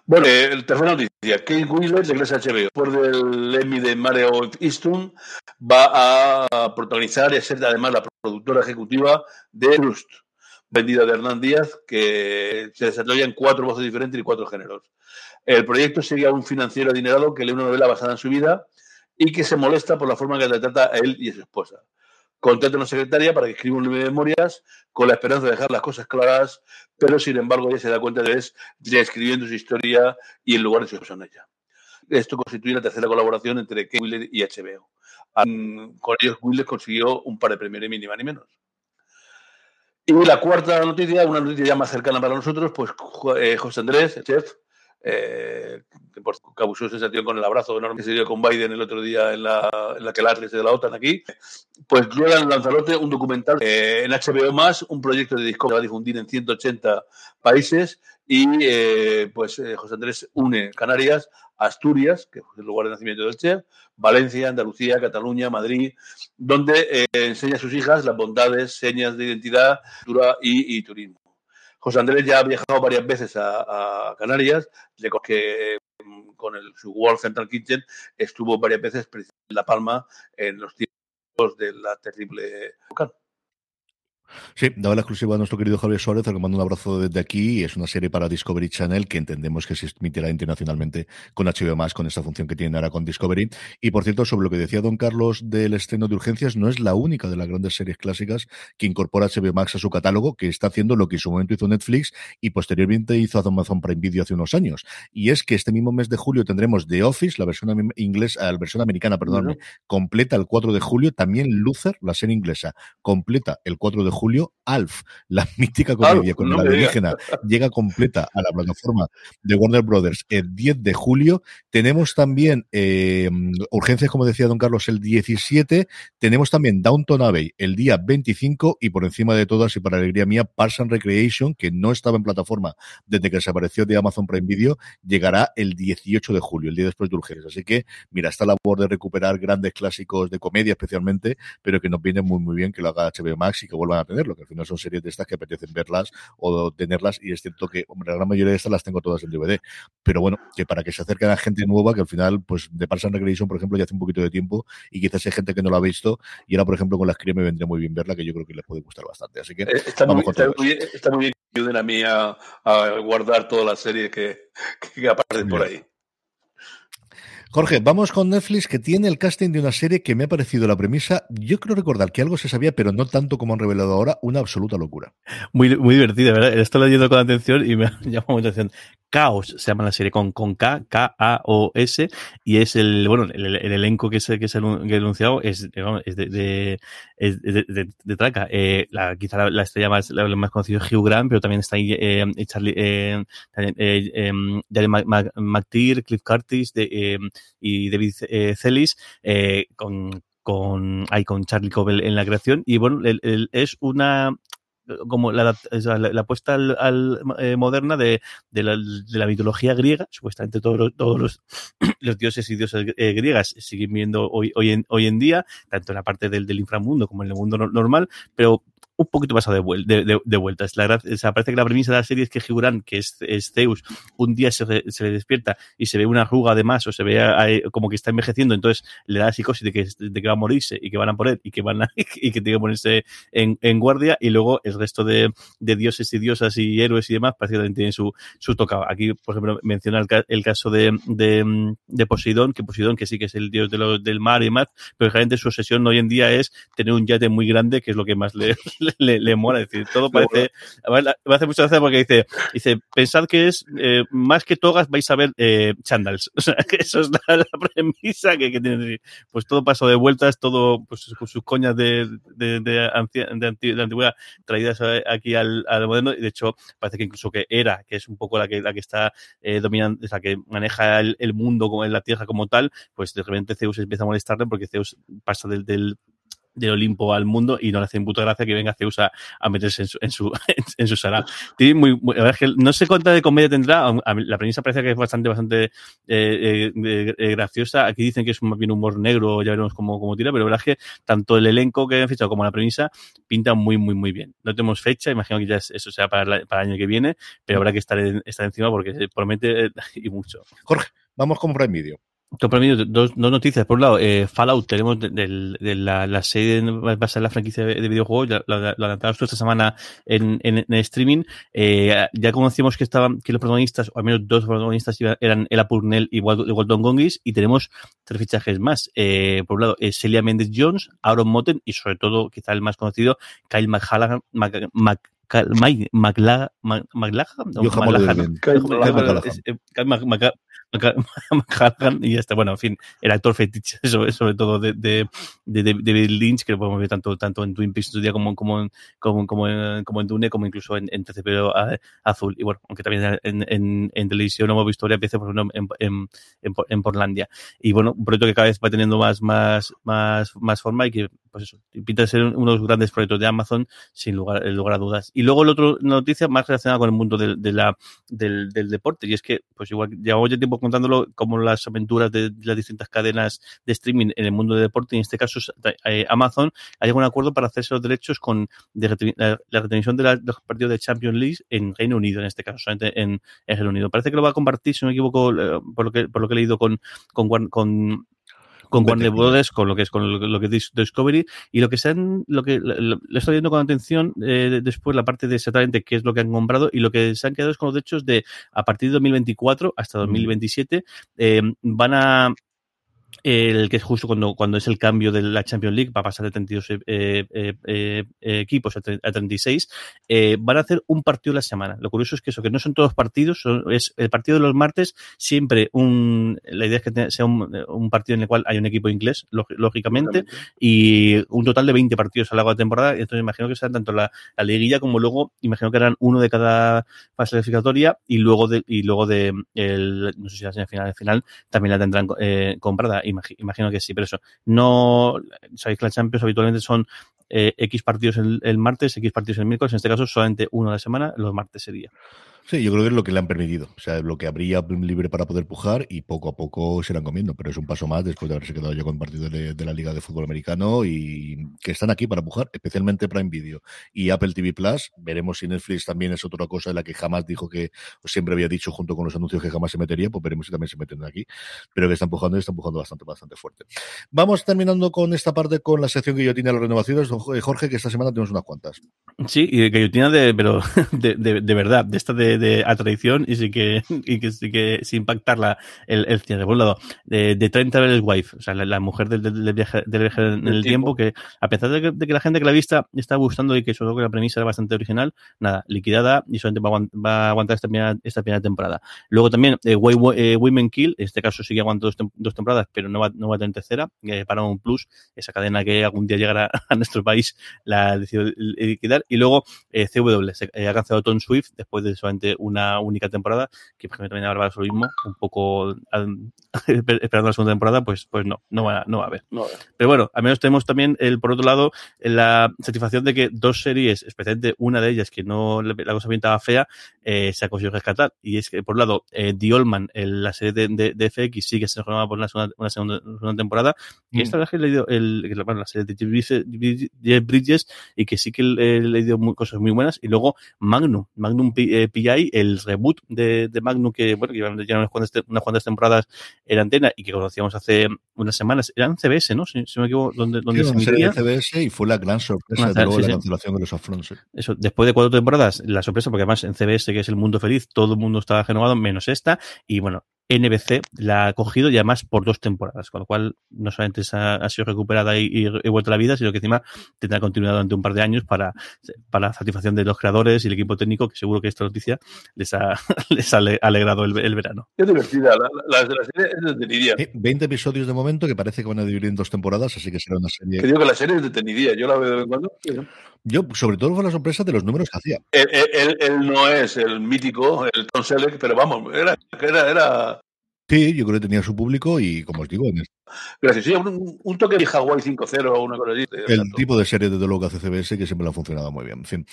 Bueno, eh, el tercera noticia. Kate Winslet regresa a HBO. Después del Emmy de Mario Easton, va a protagonizar y ser además la productora ejecutiva de Rust, vendida de Hernán Díaz, que se desarrolla en cuatro voces diferentes y cuatro géneros. El proyecto sigue a un financiero adinerado que lee una novela basada en su vida y que se molesta por la forma en que le trata a él y a su esposa. Contrata a una secretaria para que escriba un libro de memorias con la esperanza de dejar las cosas claras, pero sin embargo ella se da cuenta de que es reescribiendo su historia y en lugar de su ella. Esto constituye la tercera colaboración entre Wheeler y HBO. Con ellos Wheeler consiguió un par de premios ni más ni menos. Y la cuarta noticia, una noticia ya más cercana para nosotros, pues eh, José Andrés, chef, eh, que por cabusó sensación con el abrazo enorme que se dio con Biden el otro día en la, en la que la de la OTAN aquí, pues en Lanzarote un documental eh, en HBO más, un proyecto de disco que va a difundir en 180 países y eh, pues eh, José Andrés une Canarias, Asturias, que es el lugar de nacimiento del chef, Valencia, Andalucía, Cataluña, Madrid, donde enseña a sus hijas las bondades, señas de identidad, cultura y turismo. José Andrés ya ha viajado varias veces a, Canarias, que mm, con el, su World Central Kitchen estuvo varias veces en La Palma en los tiempos de la terrible. Sí, daba la exclusiva a nuestro querido Javier Suárez, al que mando un abrazo desde aquí. Es una serie para Discovery Channel que entendemos que se emitirá internacionalmente con HBO más, con esta función que tiene ahora con Discovery. Y por cierto, sobre lo que decía don Carlos del estreno de urgencias, no es la única de las grandes series clásicas que incorpora HBO Max a su catálogo, que está haciendo lo que en su momento hizo Netflix y posteriormente hizo Amazon Prime Video hace unos años. Y es que este mismo mes de julio tendremos The Office, la versión inglesa, la versión americana, perdón, completa el 4 de julio. También Luther, la serie inglesa, completa el 4 de julio julio, Alf, la [laughs] mítica comedia con la alienígena, llega completa a la plataforma de Warner Brothers el 10 de julio. Tenemos también eh, urgencias, como decía don Carlos, el 17. Tenemos también Downton Abbey el día 25 y por encima de todas y para alegría mía, Parks and Recreation, que no estaba en plataforma desde que desapareció de Amazon Prime Video, llegará el 18 de julio, el día después de urgencias. Así que, mira, está la labor de recuperar grandes clásicos de comedia especialmente, pero que nos viene muy, muy bien que lo haga HBO Max y que vuelvan a tenerlo, que al final son series de estas que apetecen verlas o tenerlas y es cierto que, hombre, la gran mayoría de estas las tengo todas en DVD, pero bueno, que para que se acerquen a gente nueva, que al final, pues de Parks and Recreation, por ejemplo, ya hace un poquito de tiempo y quizás hay gente que no lo ha visto y ahora, por ejemplo, con las crías me vendría muy bien verla, que yo creo que les puede gustar bastante, así que eh, está, muy, bien, está muy bien que ayuden a mí a, guardar todas las series que, que aparecen por ahí. Jorge, vamos con Netflix que tiene el casting de una serie que me ha parecido la premisa, yo creo recordar que algo se sabía, pero no tanto como han revelado ahora, una absoluta locura. Muy, muy divertida, ¿verdad? Estoy leyendo con atención y me [laughs] llama mucha atención. Caos se llama la serie con, con K, K-A-O-S, y es el, bueno, el, elenco que se, que se ha anunciado es, es de, de, de, de, traca. Eh, la, quizá la, estrella más, la, más conocida es Hugh Grant, pero también está ahí eh, Charlie, eh, eh, em, McTeer, Cliff Curtis de, em, y David eh, Celis, eh, con, con, hay con Charlie Cobell en la creación, y bueno, es una como la, la, apuesta al, eh, moderna de, de, la, de, la, mitología griega, supuestamente todos los, todos [clears throat] los, los dioses y diosas eh, griegas siguen viendo hoy, hoy, en, hoy en día, tanto en la parte del, del inframundo como en el mundo normal, pero un poquito pasado de, vuelta. De, de, vuelta. Es la, parece que la premisa de la serie es que Gibran, que es, Zeus, un día se, se, le despierta y se ve una arruga de más o se ve como que está envejeciendo, entonces le da psicosis de que, de que va a morirse y que van a poner y que van a, [laughs] y que tiene que ponerse en, en guardia y luego el resto de, de, dioses y diosas y héroes y demás parece que tienen su, su tocado. Aquí, por ejemplo, menciona el, el caso de, de, de, Poseidón, que Poseidón, que sí que es el dios de lo, del mar y demás, pero realmente su obsesión hoy en día es tener un yate muy grande, que es lo que más le, [laughs] le mola. decir, todo [laughs] parece. Me hace mucha gracia porque dice, dice pensad que es eh, más que togas vais a ver eh, chandals. [laughs] O sea, que eso es la, premisa que, que tiene. Pues todo paso de vueltas, todo pues, con sus coñas de, de, de, antigüedad traídas aquí al, al, moderno. Y de hecho, parece que incluso que Era, que es un poco la que, la que está eh, dominando, la que maneja el, el mundo como en la Tierra como tal, pues de repente Zeus empieza a molestarle porque Zeus pasa del, del del Olimpo al mundo y no le hace puta gracia que venga Zeus a, meterse en su, en su, [laughs] en, su sala. Muy, muy, la que no sé cuánta de comedia tendrá, la premisa parece que es bastante, bastante eh, eh, eh, graciosa. Aquí dicen que es más bien humor negro, ya veremos cómo, cómo tira, pero la verdad es que tanto el elenco que han fichado como la premisa pintan muy, muy, muy bien. No tenemos fecha, imagino que ya eso sea para, para el año que viene, pero habrá que estar, estar encima porque promete [laughs] y mucho. Jorge, vamos con Prime Video. Dos, dos, noticias. Por un lado, eh, Fallout, tenemos de, de, de la, la, serie basada en la franquicia de, videojuegos, la, la, la lanzamos esta semana en, en, en streaming. Eh, ya conocimos que estaban, que los protagonistas, o al menos dos protagonistas eran Ella Purnell y Walton Gongis, y tenemos tres fichajes más. Eh, por un lado, eh, Celia Mendes Jones, Aaron Motten y sobre todo, quizá el más conocido, Kyle McHallan, Mac, Mac Mike McLaughlin, y este, bueno, en fin, el actor fetiche, [laughs] sobre, sobre todo de, de, de, de, David Lynch, que lo podemos ver tanto, tanto en Twin Peaks en día como, como, como, como, en, como en Dune, como incluso en, en TCP Azul. Y bueno, aunque también en, en, en televisión hemos visto varias veces, por ejemplo, en, en, en, en Portlandia. Y bueno, un proyecto que cada vez va teniendo más, más, más, más forma y que, pues eso, pinta ser uno de los grandes proyectos de Amazon, sin lugar, lugar a dudas. Y luego la otra noticia más relacionada con el mundo de, de la, del, del deporte, y es que, pues igual, llevamos ya tiempo contándolo como las aventuras de las distintas cadenas de streaming en el mundo del deporte, y en este caso eh, Amazon, ha llegado a un acuerdo para hacerse los derechos con de la, la retransmisión de, la, los partidos de Champions League en Reino Unido, en este caso, solamente en, en Reino Unido. Parece que lo va a compartir, si no me equivoco, eh, por lo que, por lo que he leído con, con con Warner Brothers, con lo que es con lo, lo, que es Discovery y lo que se han, lo que le estoy viendo con atención eh, después la parte de exactamente qué es lo que han comprado y lo que se han quedado es con los derechos de a partir de 2024 hasta 2027 eh, van a el que es justo cuando, cuando es el cambio de la Champions League, va a pasar de 32 eh, eh, eh, equipos a, a 36, eh, van a hacer un partido a la semana. Lo curioso es que eso, que no son todos partidos, son, es el partido de los martes, siempre un, la idea es que sea un, un partido en el cual hay un equipo inglés, lógicamente, y un total de 20 partidos a lo largo de la temporada, entonces imagino que serán tanto la, la liguilla como luego, imagino que eran uno de cada fase clasificatoria, y luego de, y luego de, el, no sé si la final, el final, también la tendrán eh, imagino que sí, pero eso, no, sabéis que las Champions habitualmente son eh, X partidos el, el, martes, X partidos el miércoles, en este caso solamente uno a la semana, los martes sería. Sí, yo creo que es lo que le han permitido. O sea, lo que habría libre para poder pujar y poco a poco se irán comiendo. Pero es un paso más después de haberse quedado ya con partido de, de, la Liga de Fútbol Americano y que están aquí para pujar, especialmente Prime Video y Apple TV Plus. Veremos si Netflix también es otra cosa en la que jamás dijo que siempre había dicho junto con los anuncios que jamás se metería. Pues veremos si también se meten aquí. Pero que están pujando y están pujando bastante, bastante fuerte. Vamos terminando con esta parte con la sección guillotina de las renovaciones. Jorge, que esta semana tenemos unas cuantas. Sí, y de guillotina de, pero [laughs] de, de, de verdad, de esta de de, a tradición y sí que, [laughs] y que sí que sin impactar la, el, el cierre. Por un lado, de, de Trent Travelers Wife, o sea, la, la mujer del, del, viaje, del viaje en el, el tiempo, que a pesar de que, de que, la gente que la ha visto está gustando y que sobre todo que la premisa era bastante original, nada, liquidada y solamente va a, va a aguantar esta primera, esta primera temporada. Luego también, eh, eh, Women Kill, en este caso sí que aguanta dos, tem dos temporadas, pero no va, no va a tener tercera, eh, para un plus, esa cadena que algún día llegará [laughs] a nuestro país, la decidió liquidar. Y luego, eh, CW, se, eh, ha cancelado Tom Swift después de solamente una única temporada, que por ejemplo también habrá lo mismo, un poco [laughs] esperando la segunda temporada, pues, pues no, no va, no va a haber. No, Pero bueno, al menos tenemos también, el, por otro lado, la satisfacción de que dos series, especialmente una de ellas que no la cosa pintaba fea, eh, se ha conseguido rescatar. Y es que, por un lado, eh, The Oldman, el, la serie de, de, de, FX, sí que se renovaba por una segunda, una segunda, segunda temporada. Mm. Y esta vez que he leído el, bueno, la serie de Jeff Bridges y que sí que he leído muy, cosas muy buenas. Y luego Magnum, Magnum PI, eh, el reboot de, de Magnum que, bueno, que ya unas cuantas, unas cuantas temporadas en antena y que conocíamos hace unas semanas. Eran CBS, ¿no? Si, si me equivoco, donde, donde sí, se emitía. CBS y fue la gran sorpresa ah, de luego sí, la sí. cancelación de los Afrons. Eso, después de cuatro temporadas, la sorpresa, porque además en CBS, que es el mundo feliz, todo el mundo estaba renovado, menos esta, y bueno, NBC la ha cogido y además por dos temporadas, con lo cual no solamente ha, sido recuperada y, y, vuelto a la vida, sino que encima tendrá continuidad durante un par de años para, para la satisfacción de los creadores y el equipo técnico, que seguro que esta noticia les ha, [laughs] les ha alegrado el, verano. Es divertida, la, la, serie es detenida. 20 episodios de momento que parece que van a dividir en dos temporadas, así que será una serie. Que digo que la serie es detenida, yo la veo de vez en cuando. Yo, sobre todo, fue la sorpresa de los números que hacía. Él, él, no es el mítico, el Tom Selleck, pero vamos, era, era, era Sí, yo creo que tenía su público y, como os digo, en Gracias. Sí, un, toque de Hawaii 5.0 o una cosa así. El tipo de serie de lo que hace CBS que siempre le ha funcionado muy bien. En fin.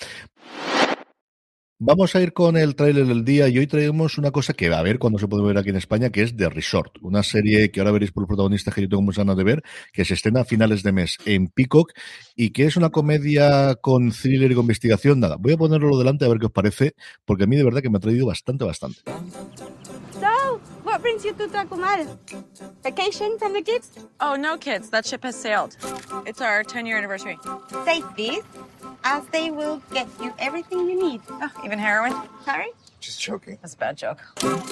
Vamos a ir con el tráiler del día y hoy traemos una cosa que va a ver cuando se puede ver aquí en España, que es The Resort, una serie que ahora veréis por los protagonistas que yo tengo muchas ganas de ver, que se estrena a finales de mes en Peacock y que es una comedia con thriller y con investigación. Nada, voy a ponerlo delante a ver qué os parece, porque a mí de verdad que me ha traído bastante, bastante. What brings you to Tacumal? Vacation from the kids? Oh, no kids. That ship has sailed. It's our 10 year anniversary. Say this, as they will get you everything you need. Oh, even heroin? Sorry? Just joking. That's a bad joke.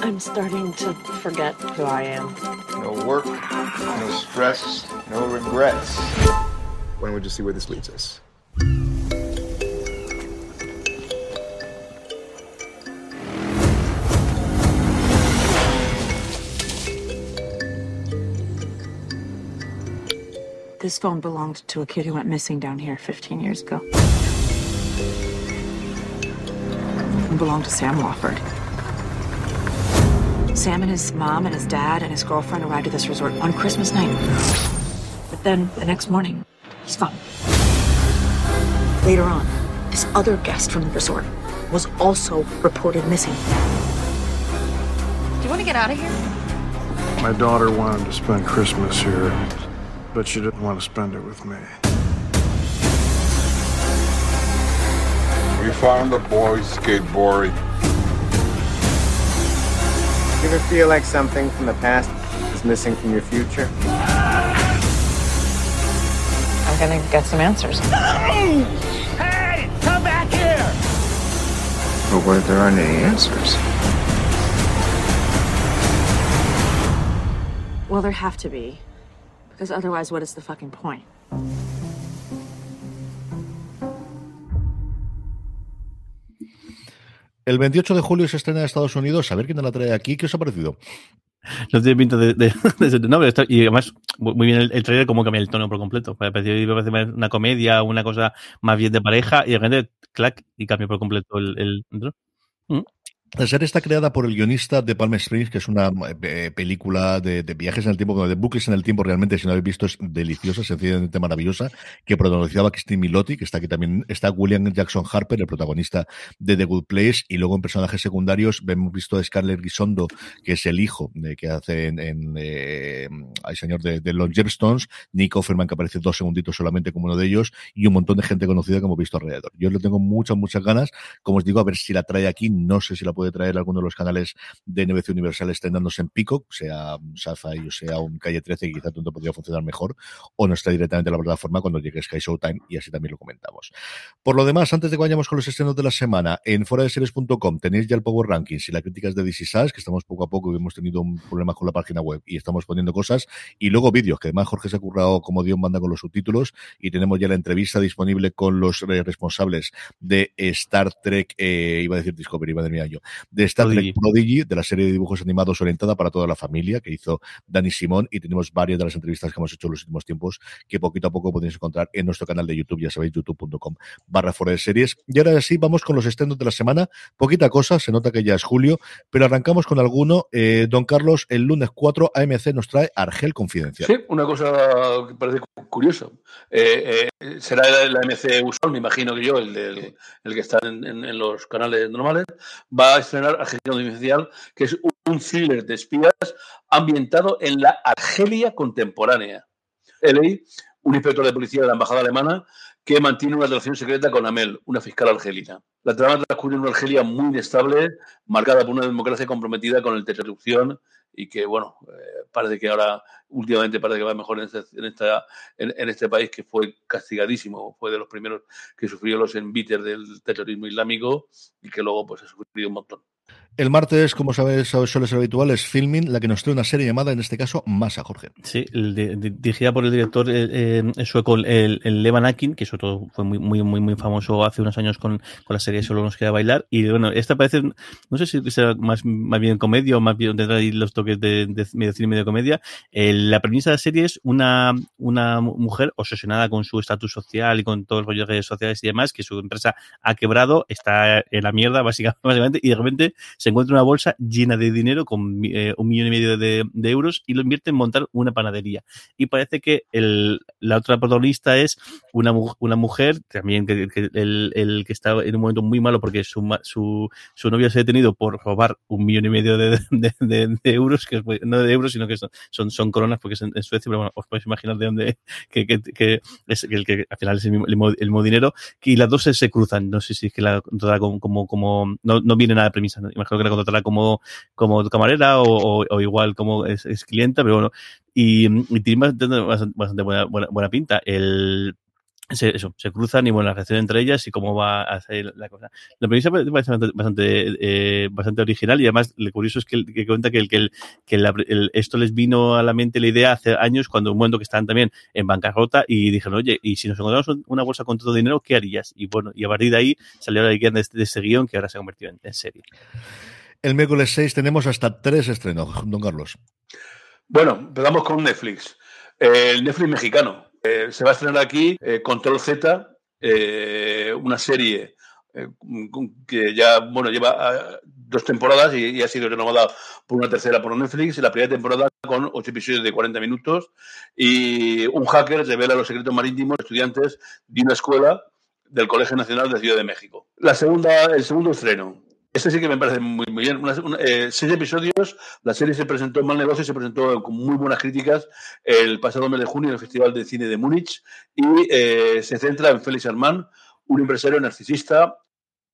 I'm starting to forget who I am. No work, no stress, no regrets. When would you see where this leads us? This phone belonged to a kid who went missing down here 15 years ago. It belonged to Sam Wofford. Sam and his mom and his dad and his girlfriend arrived at this resort on Christmas night. But then the next morning, he's gone. Later on, this other guest from the resort was also reported missing. Do you want to get out of here? My daughter wanted to spend Christmas here but she didn't want to spend it with me. We found a boy skateboarding. You ever feel like something from the past is missing from your future? I'm gonna get some answers. Hey! Come back here! But what if there aren't any answers? Well, there have to be. Because otherwise, what is the fucking point? El 28 de julio se estrena en Estados Unidos. A ver quién la trae aquí. ¿Qué os ha parecido? No tiene pinta de, de, [laughs] nombre. y además, muy bien el, trailer, como cambia el tono por completo. Me parece, una comedia, una cosa más bien de pareja, y de repente, clac, y cambia por completo el. el, ¿Mm? La serie está creada por el guionista de Palm Springs, que es una eh, película de, viajes en el tiempo, de buques en el tiempo, realmente, si no habéis visto, es deliciosa, sencillamente maravillosa, que protagonizaba Christine Milotti, que está aquí también, está William Jackson Harper, el protagonista de The Good Place, y luego en personajes secundarios hemos visto a Scarlett Gisondo, que es el hijo de, que hace en, en eh, señor de, de los Gemstones, Nick Offerman, que aparece dos segunditos solamente como uno de ellos, y un montón de gente conocida que hemos visto alrededor. Yo le tengo muchas, muchas ganas, como os digo, a ver si la trae aquí, no sé si la puede traer alguno de los canales de NBC Universal estrenándose en Pico, sea Sci-Fi o sea un Calle 13, que quizá donde podría funcionar mejor, o no está directamente en la plataforma cuando llegue Sky Showtime, y así también lo comentamos. Por lo demás, antes de que vayamos con los estrenos de la semana, en fuera de series.com tenéis ya el Power Rankings y las críticas de DC Sass, que estamos poco a poco, y hemos tenido un problema con la página web y estamos poniendo cosas, y luego vídeos, que además Jorge se ha currado como Dios manda con los subtítulos, y tenemos ya la entrevista disponible con los eh, responsables de Star Trek, eh, iba a decir Discovery, madre mía yo, de Star Trek Prodigy, de la serie de dibujos animados orientada para toda la familia que hizo Dani Simón y tenemos varias de las entrevistas que hemos hecho en los últimos tiempos que poquito a poco podéis encontrar en nuestro canal de YouTube, ya sabéis, youtube.com barra fuera de series. Y ahora sí, vamos con los estrenos de la semana. Poquita cosa, se nota que ya es julio, pero arrancamos con alguno. Eh, don Carlos, el lunes 4 AMC nos trae Argel Confidencial. Sí, una cosa que parece curiosa. Eh, eh, será el, AMC usual, me imagino que yo, el, del, el que está en, en, los canales normales, va a estrenar Confidencial, que es un thriller de espías ambientado en la Argelia contemporánea. L.A., un inspector de policía de la embajada alemana que mantiene una relación secreta con Amel, una fiscal argelina. La trama transcurre en una Argelia muy inestable, marcada por una democracia comprometida con el corrupción y que, bueno, eh, parece que ahora, últimamente, parece que va mejor en este, en, este país que fue castigadísimo, fue de los primeros que sufrió los envites del terrorismo islámico y que luego pues ha sufrido un montón. El martes, como sabes, suele ser habitual, es Filming, la que nos trae una serie llamada, en este caso, Masa, Jorge. Sí, dirigida por el director eh, eh sueco el, el, Levan Akin, que sobre todo fue muy, muy, muy, muy famoso hace unos años con, con la serie Solo nos queda bailar. Y bueno, esta parece, no sé si será más, más bien comedia o más bien tendrá ahí los toques de, de medio cine medio comedia. la premisa de la serie es una, una mujer obsesionada con su estatus social y con todos los redes sociales y demás, que su empresa ha quebrado, está en la mierda, básicamente, [laughs] y de repente se encuentra una bolsa llena de dinero con eh, un millón y medio de, euros y lo invierte en montar una panadería. Y parece que el, la otra protagonista es una, una mujer, también que, el, el, que está en un momento muy malo porque su, su, su novio se ha detenido por robar un millón y medio de, de, euros, que no de euros, sino que son, son, son coronas porque es en, Suecia, pero bueno, os podéis imaginar de dónde, que, que, que es el que al final es el mismo, el mismo, dinero, y las dos se, se, cruzan. No sé si es que la como, como, no, no viene nada de premisa. Imagino que la contratará como, como camarera o, igual como es, es, clienta, pero bueno, y, y tiene bastante, bastante buena, pinta. El, se, eso, se cruzan y bueno, la relación entre ellas y cómo va a hacer la cosa. La premisa parece bastante, bastante, eh, bastante original y además lo curioso es que, que cuenta que, el, que, el, que el, esto les vino a la mente la idea hace años cuando un momento que estaban también en bancarrota y dijeron, oye, y si nos encontramos una bolsa con todo dinero, ¿qué harías? Y bueno, y a partir de ahí salió la idea de, de este guion que ahora se ha convertido en, en serie. El miércoles 6 tenemos hasta tres estrenos, don Carlos. Bueno, empezamos con Netflix. El Netflix mexicano. Eh, se va a estrenar aquí eh, Control Z, eh, una serie que ya bueno lleva ah, dos temporadas y, ha sido renovada por una tercera por Netflix. La primera temporada con ocho episodios de 40 minutos y un hacker revela los secretos marítimos de estudiantes de una escuela del Colegio Nacional de Ciudad de México. La segunda, el segundo estreno, este sí que me parece muy, bien. Eh, seis episodios. La serie se presentó en Mal Negocio y se presentó con muy buenas críticas el pasado mes de junio en el Festival de Cine de Múnich. Y eh, se centra en Félix Armand, un empresario narcisista,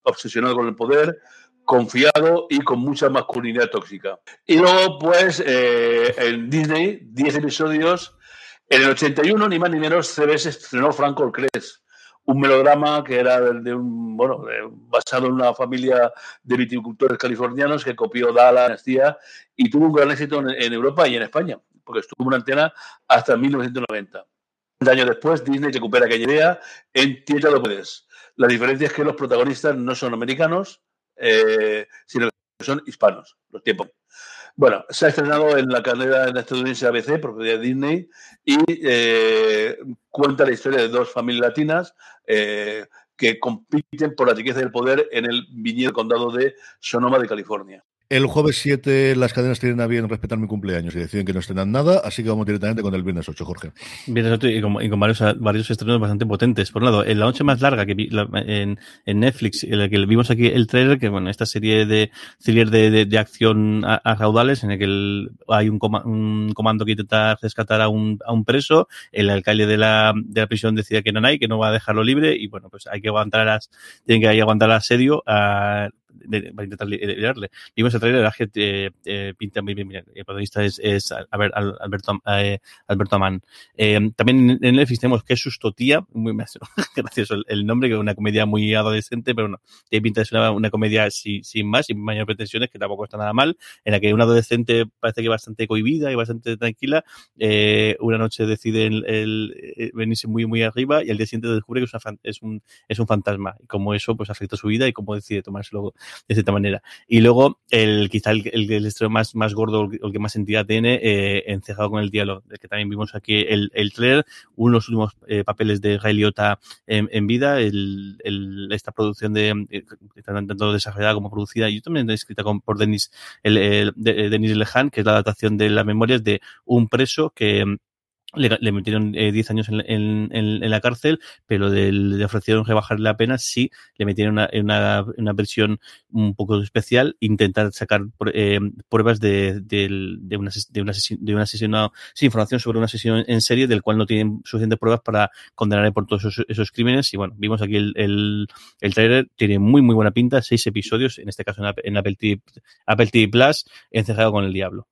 obsesionado con el poder, confiado y con mucha masculinidad tóxica. Y luego, pues, eh, en Disney, 10 episodios. En el 81, ni más ni menos, CBS estrenó Franco Cres un melodrama que era de un, bueno, basado en una familia de viticultores californianos que copió Dala, Dinastía y tuvo un gran éxito en, Europa y en España, porque estuvo en una antena hasta 1990. Un año después, Disney recupera aquella idea en Tierra lo puedes. La diferencia es que los protagonistas no son americanos, eh, son hispanos, los tiempos. Bueno, se ha estrenado en la cadena estadounidense ABC, propiedad de Disney, y eh, cuenta la historia de dos familias latinas eh, que compiten por la riqueza del poder en el viñedo condado de Sonoma de California. El jueves 7 las cadenas tienen a bien respetar mi cumpleaños y deciden que no estrenan nada, así que vamos directamente con el viernes 8, Jorge. Viernes 8 y con, varios, varios, estrenos bastante potentes. Por un lado, en la noche más larga que vi en, en, Netflix, en la que vimos aquí el trailer, que bueno, esta serie de thriller de, de, acción a, raudales, en el que hay un, un, comando que intenta rescatar a un, a un preso, el alcalde de la, de la prisión decide que no hay, que no va a dejarlo libre, y bueno, pues hay que aguantar las, tienen que aguantar el asedio a, para intentar liderarle. Vimos el trailer, la gente eh, eh, pinta muy bien, El protagonista es, es Alberto, eh, Alberto Amán. Eh, también en Netflix tenemos que es Tía, muy [laughs] gracioso el, nombre, que es una comedia muy adolescente, pero no, tiene pinta de ser una, una comedia sin, sin más, sin mayores pretensiones, que tampoco está nada mal, en la que una adolescente parece que bastante cohibida y bastante tranquila, eh, una noche decide el, venirse muy, muy arriba y al día siguiente descubre que es, una, es, un, es un fantasma. Y como eso, pues afecta su vida y cómo decide tomárselo de cierta manera. Y luego, el quizá el, el, estreno más, más gordo, el que más entidad tiene, eh, encejado con el diálogo, que también vimos aquí el, el trailer, unos últimos eh, papeles de Ray Liotta en, en vida, el, el, esta producción de, eh, tanto desarrollada como producida, y también escrita con, por Denis, el, el, de, Denis Lehan, que es la adaptación de las memorias de un preso que le, le, metieron 10 eh, años en, en, en, la cárcel, pero de, le ofrecieron rebajarle la pena si le metieron una, una, una versión un poco especial, intentar sacar eh, pruebas de, de, de, una, de, una, de un asesino, sí, información sobre un asesino en serie del cual no tienen suficientes pruebas para condenarle por todos esos, esos crímenes. Y bueno, vimos aquí el, el, el trailer, tiene muy, muy buena pinta, seis episodios, en este caso en, en Apple, TV, Apple TV Plus, encejado con el diablo.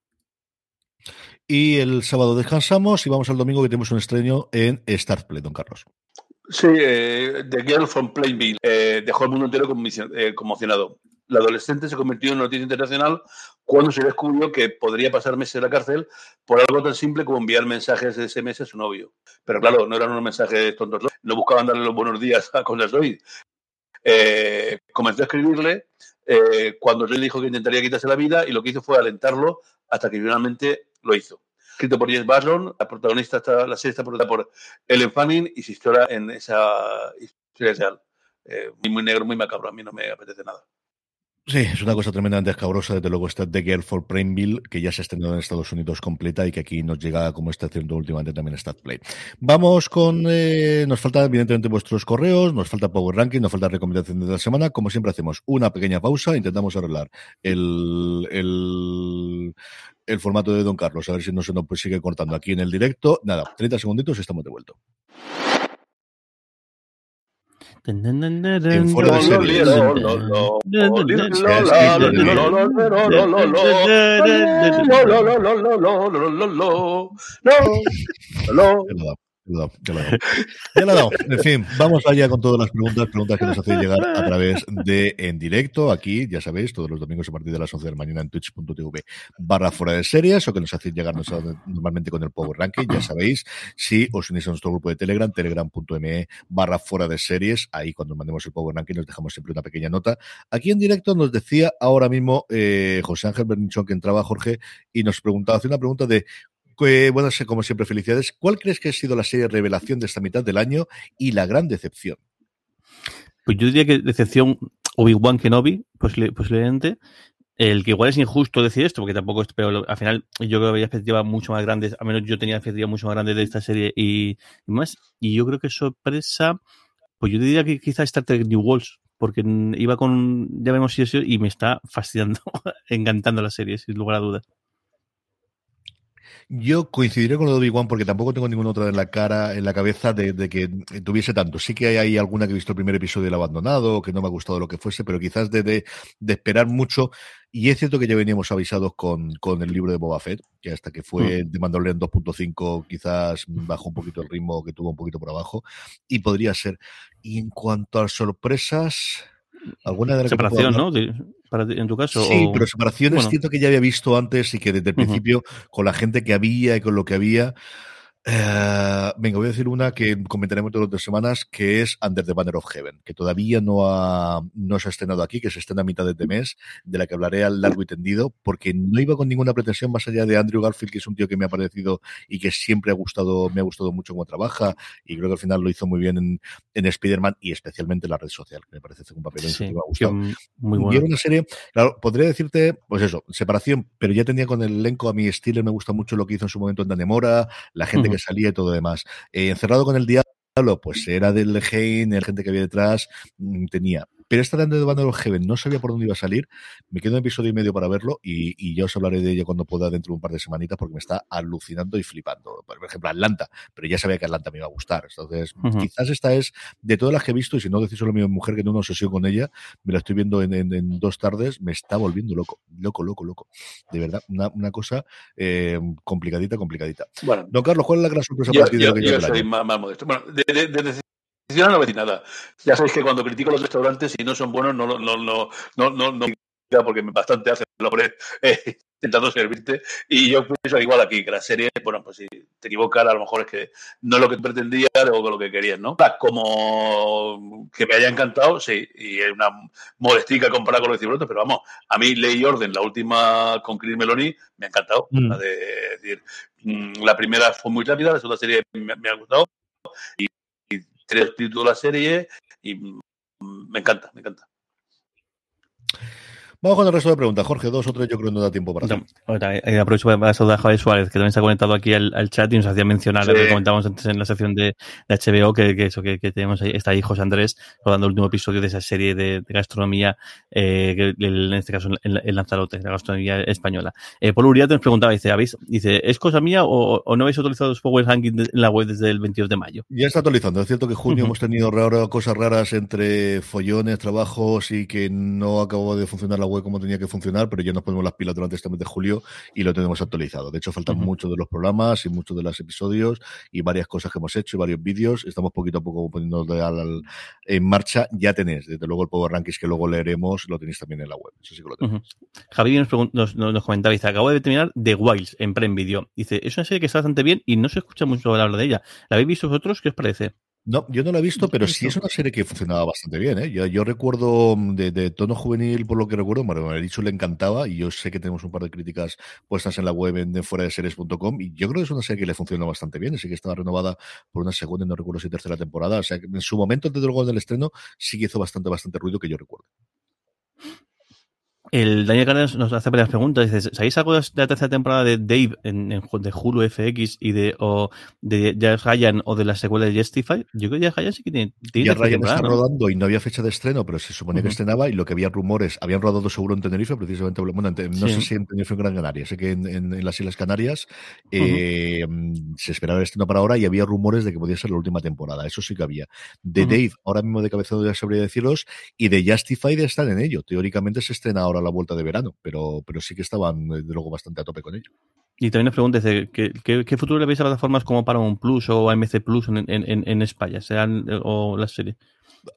Y el sábado descansamos y vamos al domingo que tenemos un estreno en Star Play, don Carlos. Sí, eh, The Girl from Plainville. Eh, dejó el mundo entero eh, conmocionado. la adolescente se convirtió en noticia internacional cuando se descubrió que podría pasar meses en la cárcel por algo tan simple como enviar mensajes de SMS a su novio. Pero claro, no eran unos mensajes tontos, no buscaban darle los buenos días a Cosas Hoy. Eh, comenzó a escribirle eh, cuando le dijo que intentaría quitarse la vida y lo que hizo fue alentarlo hasta que finalmente lo hizo. Escrito por James Barron, la protagonista está, la serie está protagonizada por Ellen Fanning y se historia en esa historia real. Eh, muy negro, muy macabro, a mí no me apetece nada. Sí, es una cosa tremendamente escabrosa. Desde luego está The Girl for Prineville, que ya se ha estrenado en Estados Unidos completa y que aquí nos llega, como está haciendo últimamente también StatPlay. Vamos con, eh, nos falta evidentemente vuestros correos, nos falta Power Ranking, nos falta recomendaciones de la semana. Como siempre hacemos una pequeña pausa, intentamos arreglar el, el, el formato de Don Carlos, a ver si no se nos sigue cortando aquí en el directo. Nada, 30 segunditos y estamos de vuelta. En fuera de series. Ya lo he dado. En fin, vamos allá con todas las preguntas, preguntas que nos hacéis llegar a través de en directo, aquí, ya sabéis, todos los domingos a partir de las 11 de la mañana en twitch.tv barra fuera de series, o que nos hacéis llegar normalmente con el Power Ranking, ya sabéis, si os unís a nuestro grupo de Telegram, telegram.me barra fuera de series, ahí cuando mandemos el Power Ranking nos dejamos siempre una pequeña nota. Aquí en directo nos decía ahora mismo eh, José Ángel Bernichón que entraba Jorge y nos preguntaba, hace una pregunta de bueno, como siempre, felicidades. ¿Cuál crees que ha sido la serie revelación de esta mitad del año y la gran decepción? Pues yo diría que decepción Obi-Wan Kenobi, posiblemente. El que igual es injusto decir esto, porque tampoco es, pero al final yo creo que había expectativas mucho más grandes, a menos yo tenía expectativas mucho más grandes de esta serie y, más. Y yo creo que sorpresa, pues yo diría que quizás Star Trek New Worlds, porque iba con, ya vemos si eso, y me está fascinando, [laughs] encantando la serie, sin lugar a dudas. Yo coincidiré con lo de Obi-Wan porque tampoco tengo ninguna otra en la cara, en la cabeza de, que tuviese tanto. Sí que hay, hay, alguna que he visto el primer episodio del abandonado, que no me ha gustado lo que fuese, pero quizás de, de, esperar mucho. Y es cierto que ya veníamos avisados con, con el libro de Boba Fett, que hasta que fue mm. de Mandalorian 2.5 quizás bajó un poquito el ritmo, que tuvo un poquito por abajo. Y podría ser. Y en cuanto a sorpresas, alguna de las separación, ¿no? En tu caso. Sí, pero separaciones siento que ya había visto antes y que desde el principio, con la gente que había y con lo que había, eh, venga, voy a decir una que comentaremos todas las dos semanas, que es Under the Banner of Heaven, que todavía no, ha, no se ha estrenado aquí, que se estrena a mitad de este mes, de la que hablaré al largo y tendido, porque no iba con ninguna pretensión más allá de Andrew Garfield, que es un tío que me ha parecido y que siempre ha gustado, me ha gustado mucho cómo trabaja, y creo que al final lo hizo muy bien en, en Spider-Man y especialmente en la red social, que me parece un papel que me ha gustado. Muy bueno. Y era una serie, claro, podría decirte, pues eso, separación, pero ya tenía con el elenco a mi estilo, me gusta mucho lo que hizo en su momento en Danemora, la gente que salía y todo demás. Eh, encerrado con el diablo, pues era del Lejein, la gente que había detrás, mm, tenía pero esta de Band of Heaven no sabía por dónde iba a salir. Me quedo un episodio y medio para verlo y, ya os hablaré de ella cuando pueda dentro de un par de semanitas porque me está alucinando y flipando. Por ejemplo, Atlanta, pero ya sabía que Atlanta me iba a gustar. Entonces, quizás esta es de todas las que he visto, y si no decís solo mi mujer que no una obsesión con ella, me la estoy viendo en, dos tardes, me está volviendo loco, loco, loco, loco. De verdad, una, cosa eh, complicadita, complicadita. Bueno, don Carlos, ¿cuál es la gran sorpresa para ti de lo que yo soy más, modesto. Bueno, de, no voy nada. Ya sabéis que cuando critico los restaurantes, si no son buenos, no, no, no, no, no, no, porque bastante hace el hombre eh, intentando servirte. Y yo pienso igual aquí, que la serie, bueno, pues si te equivocas, a lo mejor es que no es lo que pretendías o lo que querías, ¿no? Como que me haya encantado, sí, y es una molestica comparada con los cibritos, pero vamos, a mí Ley Orden, la última con Chris Meloni, me ha encantado. Mm. La, de, decir, mm, la primera fue muy rápida, la segunda serie me, me ha gustado. Y tres títulos de la serie y me encanta, me encanta. Vamos con el resto de preguntas. Jorge, dos o tres, yo creo que no da tiempo para no, eh, Aprovecho para saludar a Javier Suárez, que también se ha conectado aquí al, chat y nos hacía mencionar lo que comentábamos antes en la sección de, HBO, que, eso, que, tenemos ahí, está ahí José Andrés rodando el último episodio de esa serie de, gastronomía, eh, en este caso el, Lanzarote, la gastronomía española. Eh, Paul Uriarte nos preguntaba, dice, ¿habéis, dice, ¿es cosa mía o, no habéis actualizado los Power Rankings en la web desde el 22 de mayo? Ya está actualizando. Es cierto que junio hemos tenido raro, cosas raras entre follones, trabajos y que no acabó de funcionar la web como tenía que funcionar, pero ya nos ponemos las pilas durante este mes de julio y lo tenemos actualizado. De hecho, faltan muchos de los programas y muchos de los episodios y varias cosas que hemos hecho y varios vídeos. Estamos poquito a poco poniendo en marcha. Ya tenéis, desde luego, el Power Rankings que luego leeremos, lo tenéis también en la web. Eso sí que lo tenéis. Javi nos, nos, nos, comentaba, dice, acabo de terminar The Wilds en Prime Video. Dice, es una serie que está bastante bien y no se escucha mucho hablar de ella. ¿La habéis visto vosotros? ¿Qué os parece? No, yo no la he visto, pero sí es una serie que funcionaba bastante bien. ¿eh? Yo, yo recuerdo mm, de, tono juvenil, por lo que recuerdo, ha dicho le encantaba y yo sé que tenemos un par de críticas puestas en la web en, fuera de series.com y yo creo que es una serie que le funciona bastante bien. Así que estaba renovada por una segunda, no recuerdo si tercera temporada. O sea, que en su momento, desde luego, del estreno, sí que hizo bastante, bastante ruido que yo recuerdo. El Daniel Cárdenas nos hace varias preguntas. Dice, ¿sabéis algo de la tercera temporada de Dave en, en de Hulu FX y de o de Jack Ryan o de la secuela de Justify? Yo creo que Jack Ryan sí que tiene. tiene Jack Ryan está rodando y no había fecha de estreno, pero se suponía que estrenaba y lo que había rumores, habían rodado seguro en Tenerife, precisamente, bueno, no sé si en Tenerife o en Gran Canaria, sé que en, en, las Islas Canarias eh, se esperaba el estreno para ahora y había rumores de que podía ser la última temporada. Eso sí que había. De Dave, ahora mismo de cabeza ya sabría deciros, y de Justify están en ello. Teóricamente se estrena ahora la vuelta de verano, pero, pero sí que estaban, de luego, bastante a tope con ello. Y también nos pregunta, ¿qué, qué, futuro le veis a plataformas como Paramount Plus o AMC Plus en, en, en España? Sean, o la serie.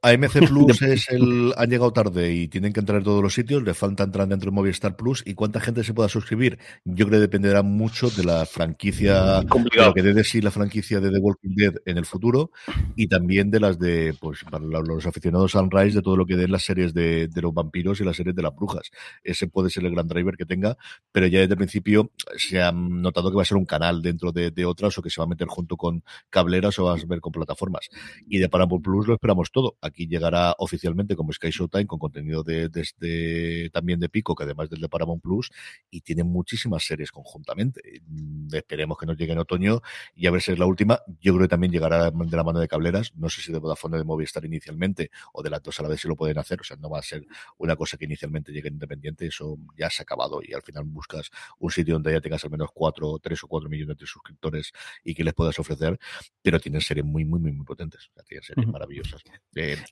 AMC [laughs] Plus es el. Han llegado tarde y tienen que entrar en todos los sitios. Le falta entrar dentro de Movistar Plus. ¿Y cuánta gente se pueda suscribir? Yo creo que dependerá mucho de la franquicia. De lo que dé de sí la franquicia de The Walking Dead en el futuro. Y también de las de. Pues para los aficionados a Sunrise, de todo lo que den las series de, de, los vampiros y las series de las brujas. Ese puede ser el gran driver que tenga. Pero ya desde el principio se ha notado que va a ser un canal dentro de, de otras o que se va a meter junto con cableras o va a ver con plataformas. Y de Paramount Plus lo esperamos todo Aquí llegará oficialmente como Sky Showtime con contenido de, este, también de Pico, que además del de Paramount Plus, y tiene muchísimas series conjuntamente. Mm, esperemos que nos llegue en otoño y a ver si es la última. Yo creo que también llegará de la mano de cableras. No sé si de Vodafone de Movistar inicialmente o de las dos a la vez si lo pueden hacer. O sea, no va a ser una cosa que inicialmente llegue independiente. Eso ya se ha acabado y al final buscas un sitio donde ya tengas al menos cuatro, tres o cuatro millones de suscriptores y que les puedas ofrecer. Pero tienen series muy, muy, muy, muy potentes. Tienen series maravillosas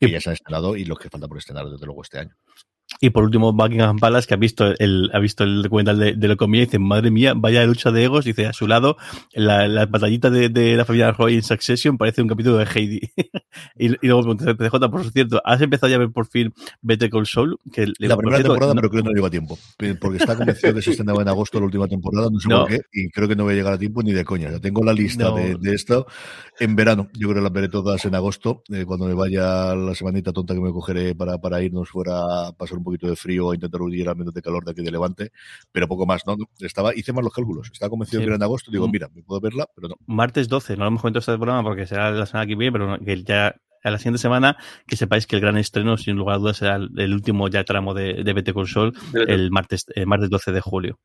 que ya se han estrenado y los que falta por estrenar desde luego este año. Y por último, Buckingham Palace, que ha visto el, ha visto el documental de, de comía y dice, madre mía, vaya lucha de egos. Dice, a su lado, la, la batallita de, de, la familia Roy en Succession parece un capítulo de Heidi. [laughs] y, y, luego pregunté, PJ, por cierto, ¿has empezado ya a ver por fin Better Call Saul? Que, la primera cierto, temporada, no, pero creo que no lleva tiempo. Porque está convencido que se estrenaba en agosto la última temporada, no sé no. por qué, y creo que no voy a llegar a tiempo ni de coña. Ya tengo la lista de, de, esto en verano. Yo creo que las veré todas en agosto, eh, cuando me vaya la semanita tonta que me cogeré para, para irnos fuera a pasar un poquito de frío intentar huir al menos de calor de aquí de Levante, pero poco más, ¿no? Estaba, hice más los cálculos, estaba convencido sí. que era en agosto, digo, mira, me puedo verla, pero no. Martes 12, no lo hemos comentado este programa porque será la semana que viene, pero que ya a la siguiente semana que sepáis que el gran estreno, sin lugar a dudas, será el último ya tramo de, de BT Console el martes, el martes 12 de julio.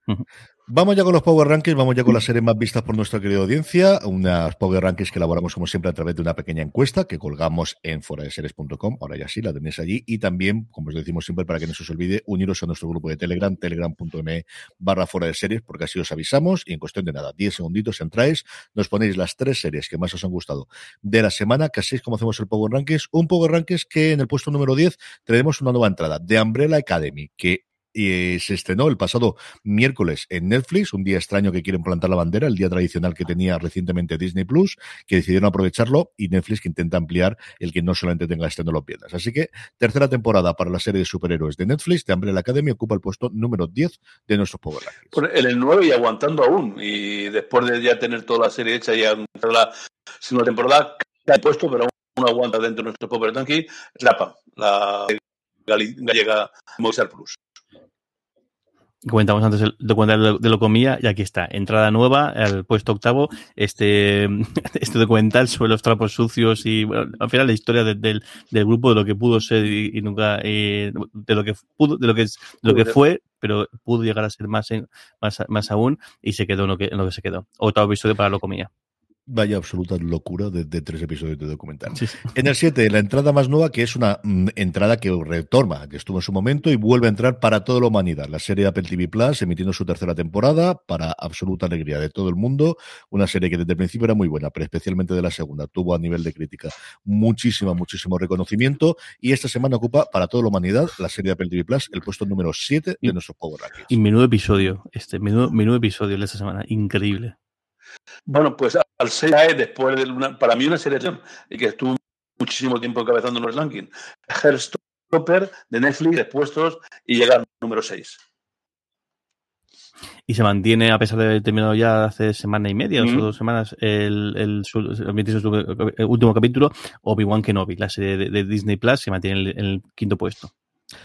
Vamos ya con los Power Rankings, vamos ya con las series más vistas por nuestra querida audiencia, unas Power Rankings que elaboramos como siempre a través de una pequeña encuesta que colgamos en foradeseries.com, ahora ya sí, la tenéis allí, y también, como os decimos siempre, para que no se os olvide, uniros a nuestro grupo de Telegram, telegram.me barra fuera de series, porque así os avisamos, y en cuestión de nada, 10 segunditos entráis, nos ponéis las tres series que más os han gustado de la semana, que así es como hacemos el Power Rankings, un Power Rankings que en el puesto número 10 tenemos una nueva entrada, de Umbrella Academy, que y se estrenó el pasado miércoles en Netflix, un día extraño que quieren plantar la bandera, el día tradicional que tenía recientemente Disney Plus, que decidieron aprovecharlo y Netflix que intenta ampliar el que no solamente tenga estreno los viernes. Así que tercera temporada para la serie de superhéroes de Netflix, de Umbrella Academy, ocupa el puesto número 10 de nuestros Power Rankings. En el 9 y aguantando aún, y después de ya tener toda la serie hecha y la segunda temporada, ha puesto, pero aún aguanta dentro de nuestro Power Ranking, es la PAM, la gallega Movistar Plus. Comentamos antes el documental de lo comía y aquí está. Entrada nueva, al puesto octavo, este, [laughs] este documental sobre los trapos sucios y bueno, al final la historia de, del, del grupo de lo que pudo ser y, y nunca, eh, de lo que pudo, de lo que, es, de lo que fue, pero pudo llegar a ser más, en, más, más aún y se quedó en lo que, en lo que se quedó. Otro episodio para lo comía. Vaya absoluta locura de, de tres episodios de documental. En el 7, la entrada más nueva, que es una mm, entrada que retorna, que estuvo en su momento y vuelve a entrar para toda la humanidad. La serie Apple TV Plus, emitiendo su tercera temporada, para absoluta alegría de todo el mundo. Una serie que desde el principio era muy buena, pero especialmente de la segunda. Tuvo a nivel de crítica muchísimo, muchísimo reconocimiento. Y esta semana ocupa para toda la humanidad la serie Apple TV Plus el puesto número 7 de nuestro Power Rankings. Y menudo episodio, este, menudo, menudo episodio de esta semana. Increíble. Bueno, pues al ser después de una, para mí una selección y que estuvo muchísimo tiempo encabezando los rankings, Stopper de Netflix, expuestos y llega al número 6. Y se mantiene, a pesar de haber terminado ya hace semana y media o dos semanas, el, el, su, el, el, último capítulo, Obi-Wan Kenobi, la serie de, de, Disney Plus, se mantiene en el quinto puesto.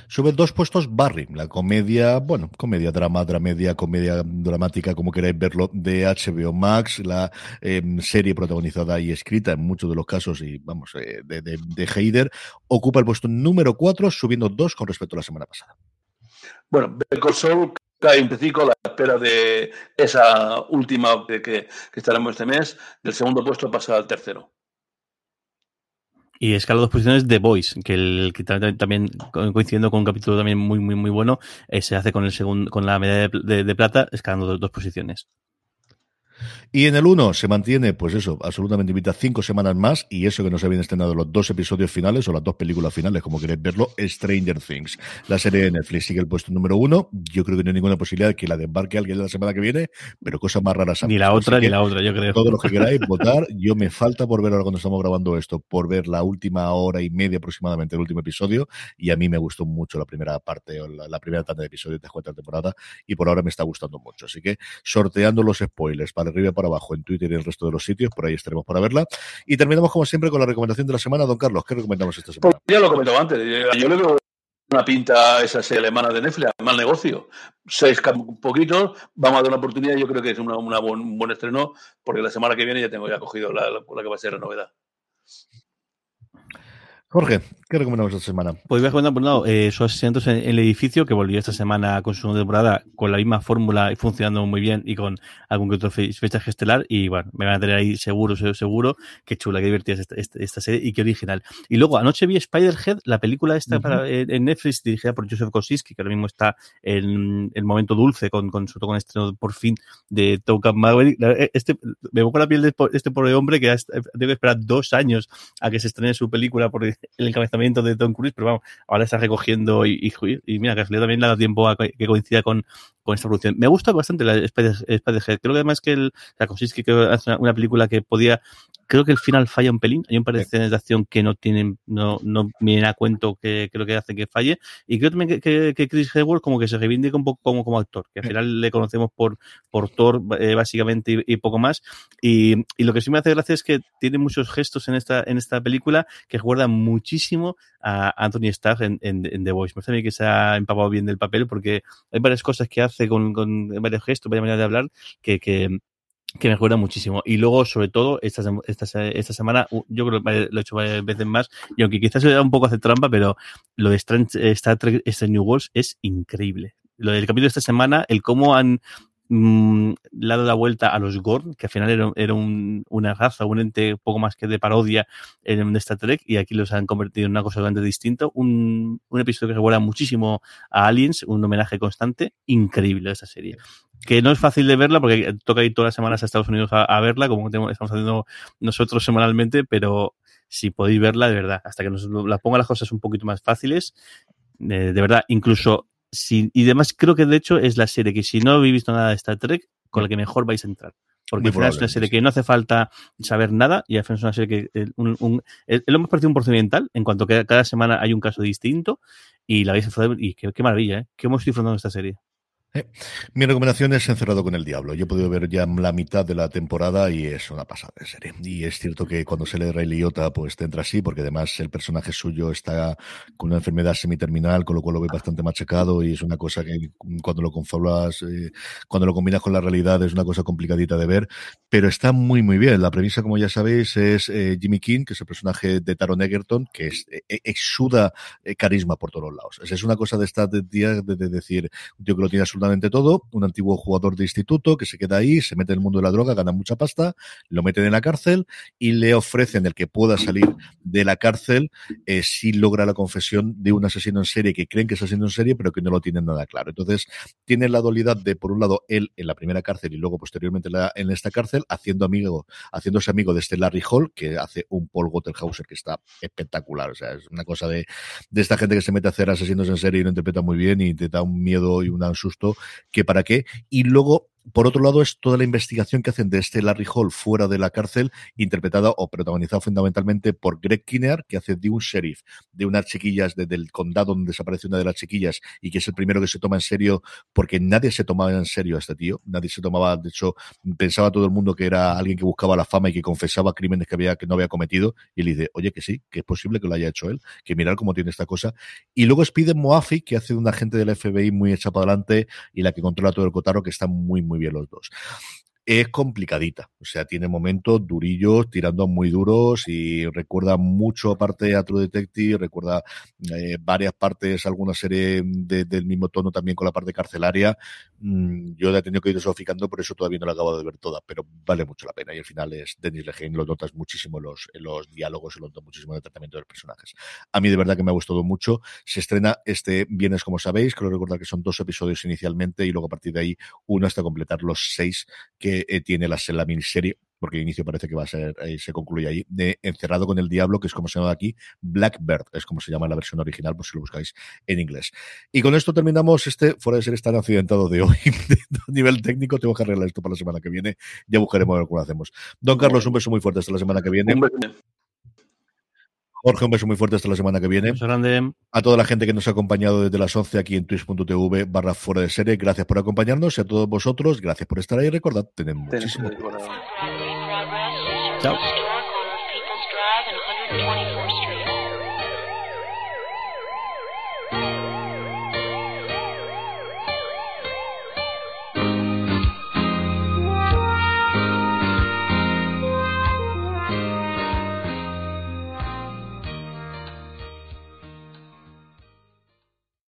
Sube dos puestos Barry, la comedia, bueno, comedia drama, dramedia, comedia dramática, como queráis verlo, de HBO Max, la eh, serie protagonizada y escrita en muchos de los casos, y vamos, eh, de, de, de Heider, ocupa el puesto número cuatro, subiendo dos con respecto a la semana pasada. Bueno, Better Soul cae un pecico a la espera de esa última que, que estaremos este mes, del segundo puesto pasa al tercero. Y escala dos posiciones The Voice, que, el, que también coincidiendo con un capítulo también muy, muy, muy bueno, eh, se hace con el segundo, con la medalla de, plata, escalando dos, dos posiciones. Y en el 1 se mantiene, pues eso, absolutamente invita cinco semanas más, y eso que no se habían estrenado los dos episodios finales o las dos películas finales, como queréis verlo, Stranger Things. La serie de Netflix sigue el puesto número uno. Yo creo que no hay ninguna posibilidad de que la desembarque alguien la semana que viene, pero cosas más raras. Ni la otra, ni la otra, yo creo. Todos los que queráis [laughs] votar, yo me falta por ver ahora cuando estamos grabando esto, por ver la última hora y media aproximadamente del último episodio, y a mí me gustó mucho la primera parte, o la, la primera tanda de episodios de cuarta temporada, y por ahora me está gustando mucho. Así que sorteando los spoilers para arriba y abajo en Twitter y el resto de los sitios, por ahí estaremos para verla. Y terminamos como siempre con la recomendación de la semana. Don Carlos, ¿qué recomendamos esta semana? Pues ya lo comentaba antes, yo le veo una pinta a esa serie alemana de Netflix, mal negocio. Seis poquitos, vamos a dar una oportunidad, yo creo que es un buen estreno, porque la semana que viene ya tengo ya cogido la que va a ser la novedad. Jorge, ¿qué recomendamos esta semana? Pues voy a recomendar, por un lado, eh, esos asientos en, en, el edificio, que volvió esta semana con su nueva temporada, con la misma fórmula y funcionando muy bien y con algún que otro fecha estelar. Y bueno, me van a tener ahí seguro, seguro. Qué chula, qué divertida es esta, esta, esta, serie y qué original. Y luego, anoche vi Spider-Head, la película esta uh -huh. para, eh, en Netflix, dirigida por Joseph Kosinski, que ahora mismo está en el momento dulce con, con, con estreno por fin de Top Gun Maverick. Este, me pongo la piel de este pobre hombre que debe esperar dos años a que se estrene su película por el encabezamiento de Tom Cruise, pero vamos, ahora está recogiendo y, y, y mira, que también le ha dado tiempo a que coincida con, con esta producción. Me gusta bastante la Spider-Head. Creo que además que el Kosinski que hace una, una película que podía creo que el final falla un pelín. Hay un par de escenas de acción que no tienen, no, no vienen a cuento que creo que hace que falle. Y creo también que, que, que Chris Hemsworth como que se reivindica un poco como, como actor, que al final le conocemos por, por Thor eh, básicamente y, y, poco más. Y, y, lo que sí me hace gracia es que tiene muchos gestos en esta, en esta película que recuerdan muchísimo a Anthony Starr en, en, en The Voice. Me parece que se ha empapado bien del papel porque hay varias cosas que hace con, con varios gestos, varias maneras de hablar que, que que mejora muchísimo. Y luego, sobre todo, esta, esta, esta semana, yo creo que lo he hecho varias veces más, y aunque quizás se da un poco hace trampa, pero lo de Star Trek este New Worlds es increíble. Lo del capítulo de esta semana, el cómo han mmm, le dado la vuelta a los Gorn, que al final era, era un, una raza, un ente poco más que de parodia en Star Trek, y aquí los han convertido en una cosa bastante distinta. Un, un episodio que recuerda muchísimo a Aliens, un homenaje constante, increíble esta serie que no es fácil de verla porque toca ir todas las semanas a Estados Unidos a, verla, como estamos haciendo nosotros semanalmente, pero si podéis verla, de verdad, hasta que nos la ponga las cosas un poquito más fáciles, de, de verdad, incluso si, y además creo que de hecho es la serie que si no habéis visto nada de Star Trek, con la que mejor vais a entrar. Porque al final es una serie que no hace falta saber nada y al final es una serie que un, un, es lo hemos parecido un procedimental en cuanto que cada semana hay un caso distinto y la vais a disfrutar y qué, qué maravilla, ¿eh? ¿Qué hemos disfrutado de esta serie? Eh, mi recomendación es Encerrado con el Diablo. Yo he podido ver ya la mitad de la temporada y es una pasada de serie. Y es cierto que cuando se lee Ray Liotta, pues te entra así, porque además el personaje suyo está con una enfermedad semiterminal, con lo cual lo ve bastante machacado y es una cosa que cuando lo confablas, eh, cuando lo combinas con la realidad es una cosa complicadita de ver, pero está muy, muy bien. La premisa, como ya sabéis, es eh, Jimmy King, que es el personaje de Taron Egerton, que es, eh, exuda carisma por todos lados. Es, una cosa de esta de, de, de, decir, tío que lo tiene absolutamente absolutamente todo, un antiguo jugador de instituto que se queda ahí, se mete en el mundo de la droga, gana mucha pasta, lo meten en la cárcel y le ofrecen el que pueda salir de la cárcel eh, si logra la confesión de un asesino en serie que creen que es asesino en serie, pero que no lo tienen nada claro. Entonces, tienen la dualidad de, por un lado, él en la primera cárcel y luego posteriormente en esta cárcel, haciendo amigo, haciéndose amigo de este Larry Hall, que hace un Paul Gottelhauser que está espectacular. O sea, es una cosa de, de esta gente que se mete a hacer asesinos en serie y lo interpreta muy bien y te da un miedo y un susto que para qué. Y luego por otro lado, es toda la investigación que hacen de este Larry Hall fuera de la cárcel, interpretada o protagonizada fundamentalmente por Greg Kinnear, que hace de un sheriff de unas chiquillas del condado donde desaparece una de las chiquillas y que es el primero que se toma en serio, porque nadie se tomaba en serio a este tío. Nadie se tomaba, de hecho, pensaba todo el mundo que era alguien que buscaba la fama y que confesaba crímenes que, había, que no había cometido. Y le dice, oye, que sí, que es posible que lo haya hecho él, que mirar cómo tiene esta cosa. Y luego es Moafi, que hace de un agente del FBI muy hecha para adelante y la que controla todo el cotarro, que está muy, muy bien los dos es complicadita. O sea, tiene momentos durillos, tirando muy duros y recuerda mucho, aparte a True Detective, recuerda eh, varias partes, alguna serie del mismo tono también con la parte carcelaria. Mm, yo la he tenido que ir soficando, por eso todavía no la acabo de ver toda, pero vale mucho la pena. Y al final es Denis Lehane, lo notas muchísimo en los, en los diálogos, lo notas muchísimo en el tratamiento de los personajes. A mí de verdad que me ha gustado mucho. Se estrena este viernes, como sabéis, creo recordar que son dos episodios inicialmente y luego a partir de ahí uno hasta completar los seis que eh, tiene la, la miniserie porque el inicio parece que va a ser, eh, se concluye ahí, de Encerrado con el Diablo, que es como se llama aquí, Blackbird, es como se llama la versión original, por si lo buscáis en inglés. Y con esto terminamos este, fuera de ser tan accidentado de hoy, [laughs] a nivel técnico, tengo que arreglar esto para la semana que viene, ya buscaremos a ver cómo lo hacemos. Don Carlos, un beso muy fuerte hasta la semana que viene. Jorge, un beso muy fuerte hasta la semana que viene. A toda la gente que nos ha acompañado desde las 11 aquí en twitch.tv barra fuera de serie, gracias por acompañarnos y a todos vosotros, gracias por estar ahí. Recordad, tenemos muchísimo. Chao.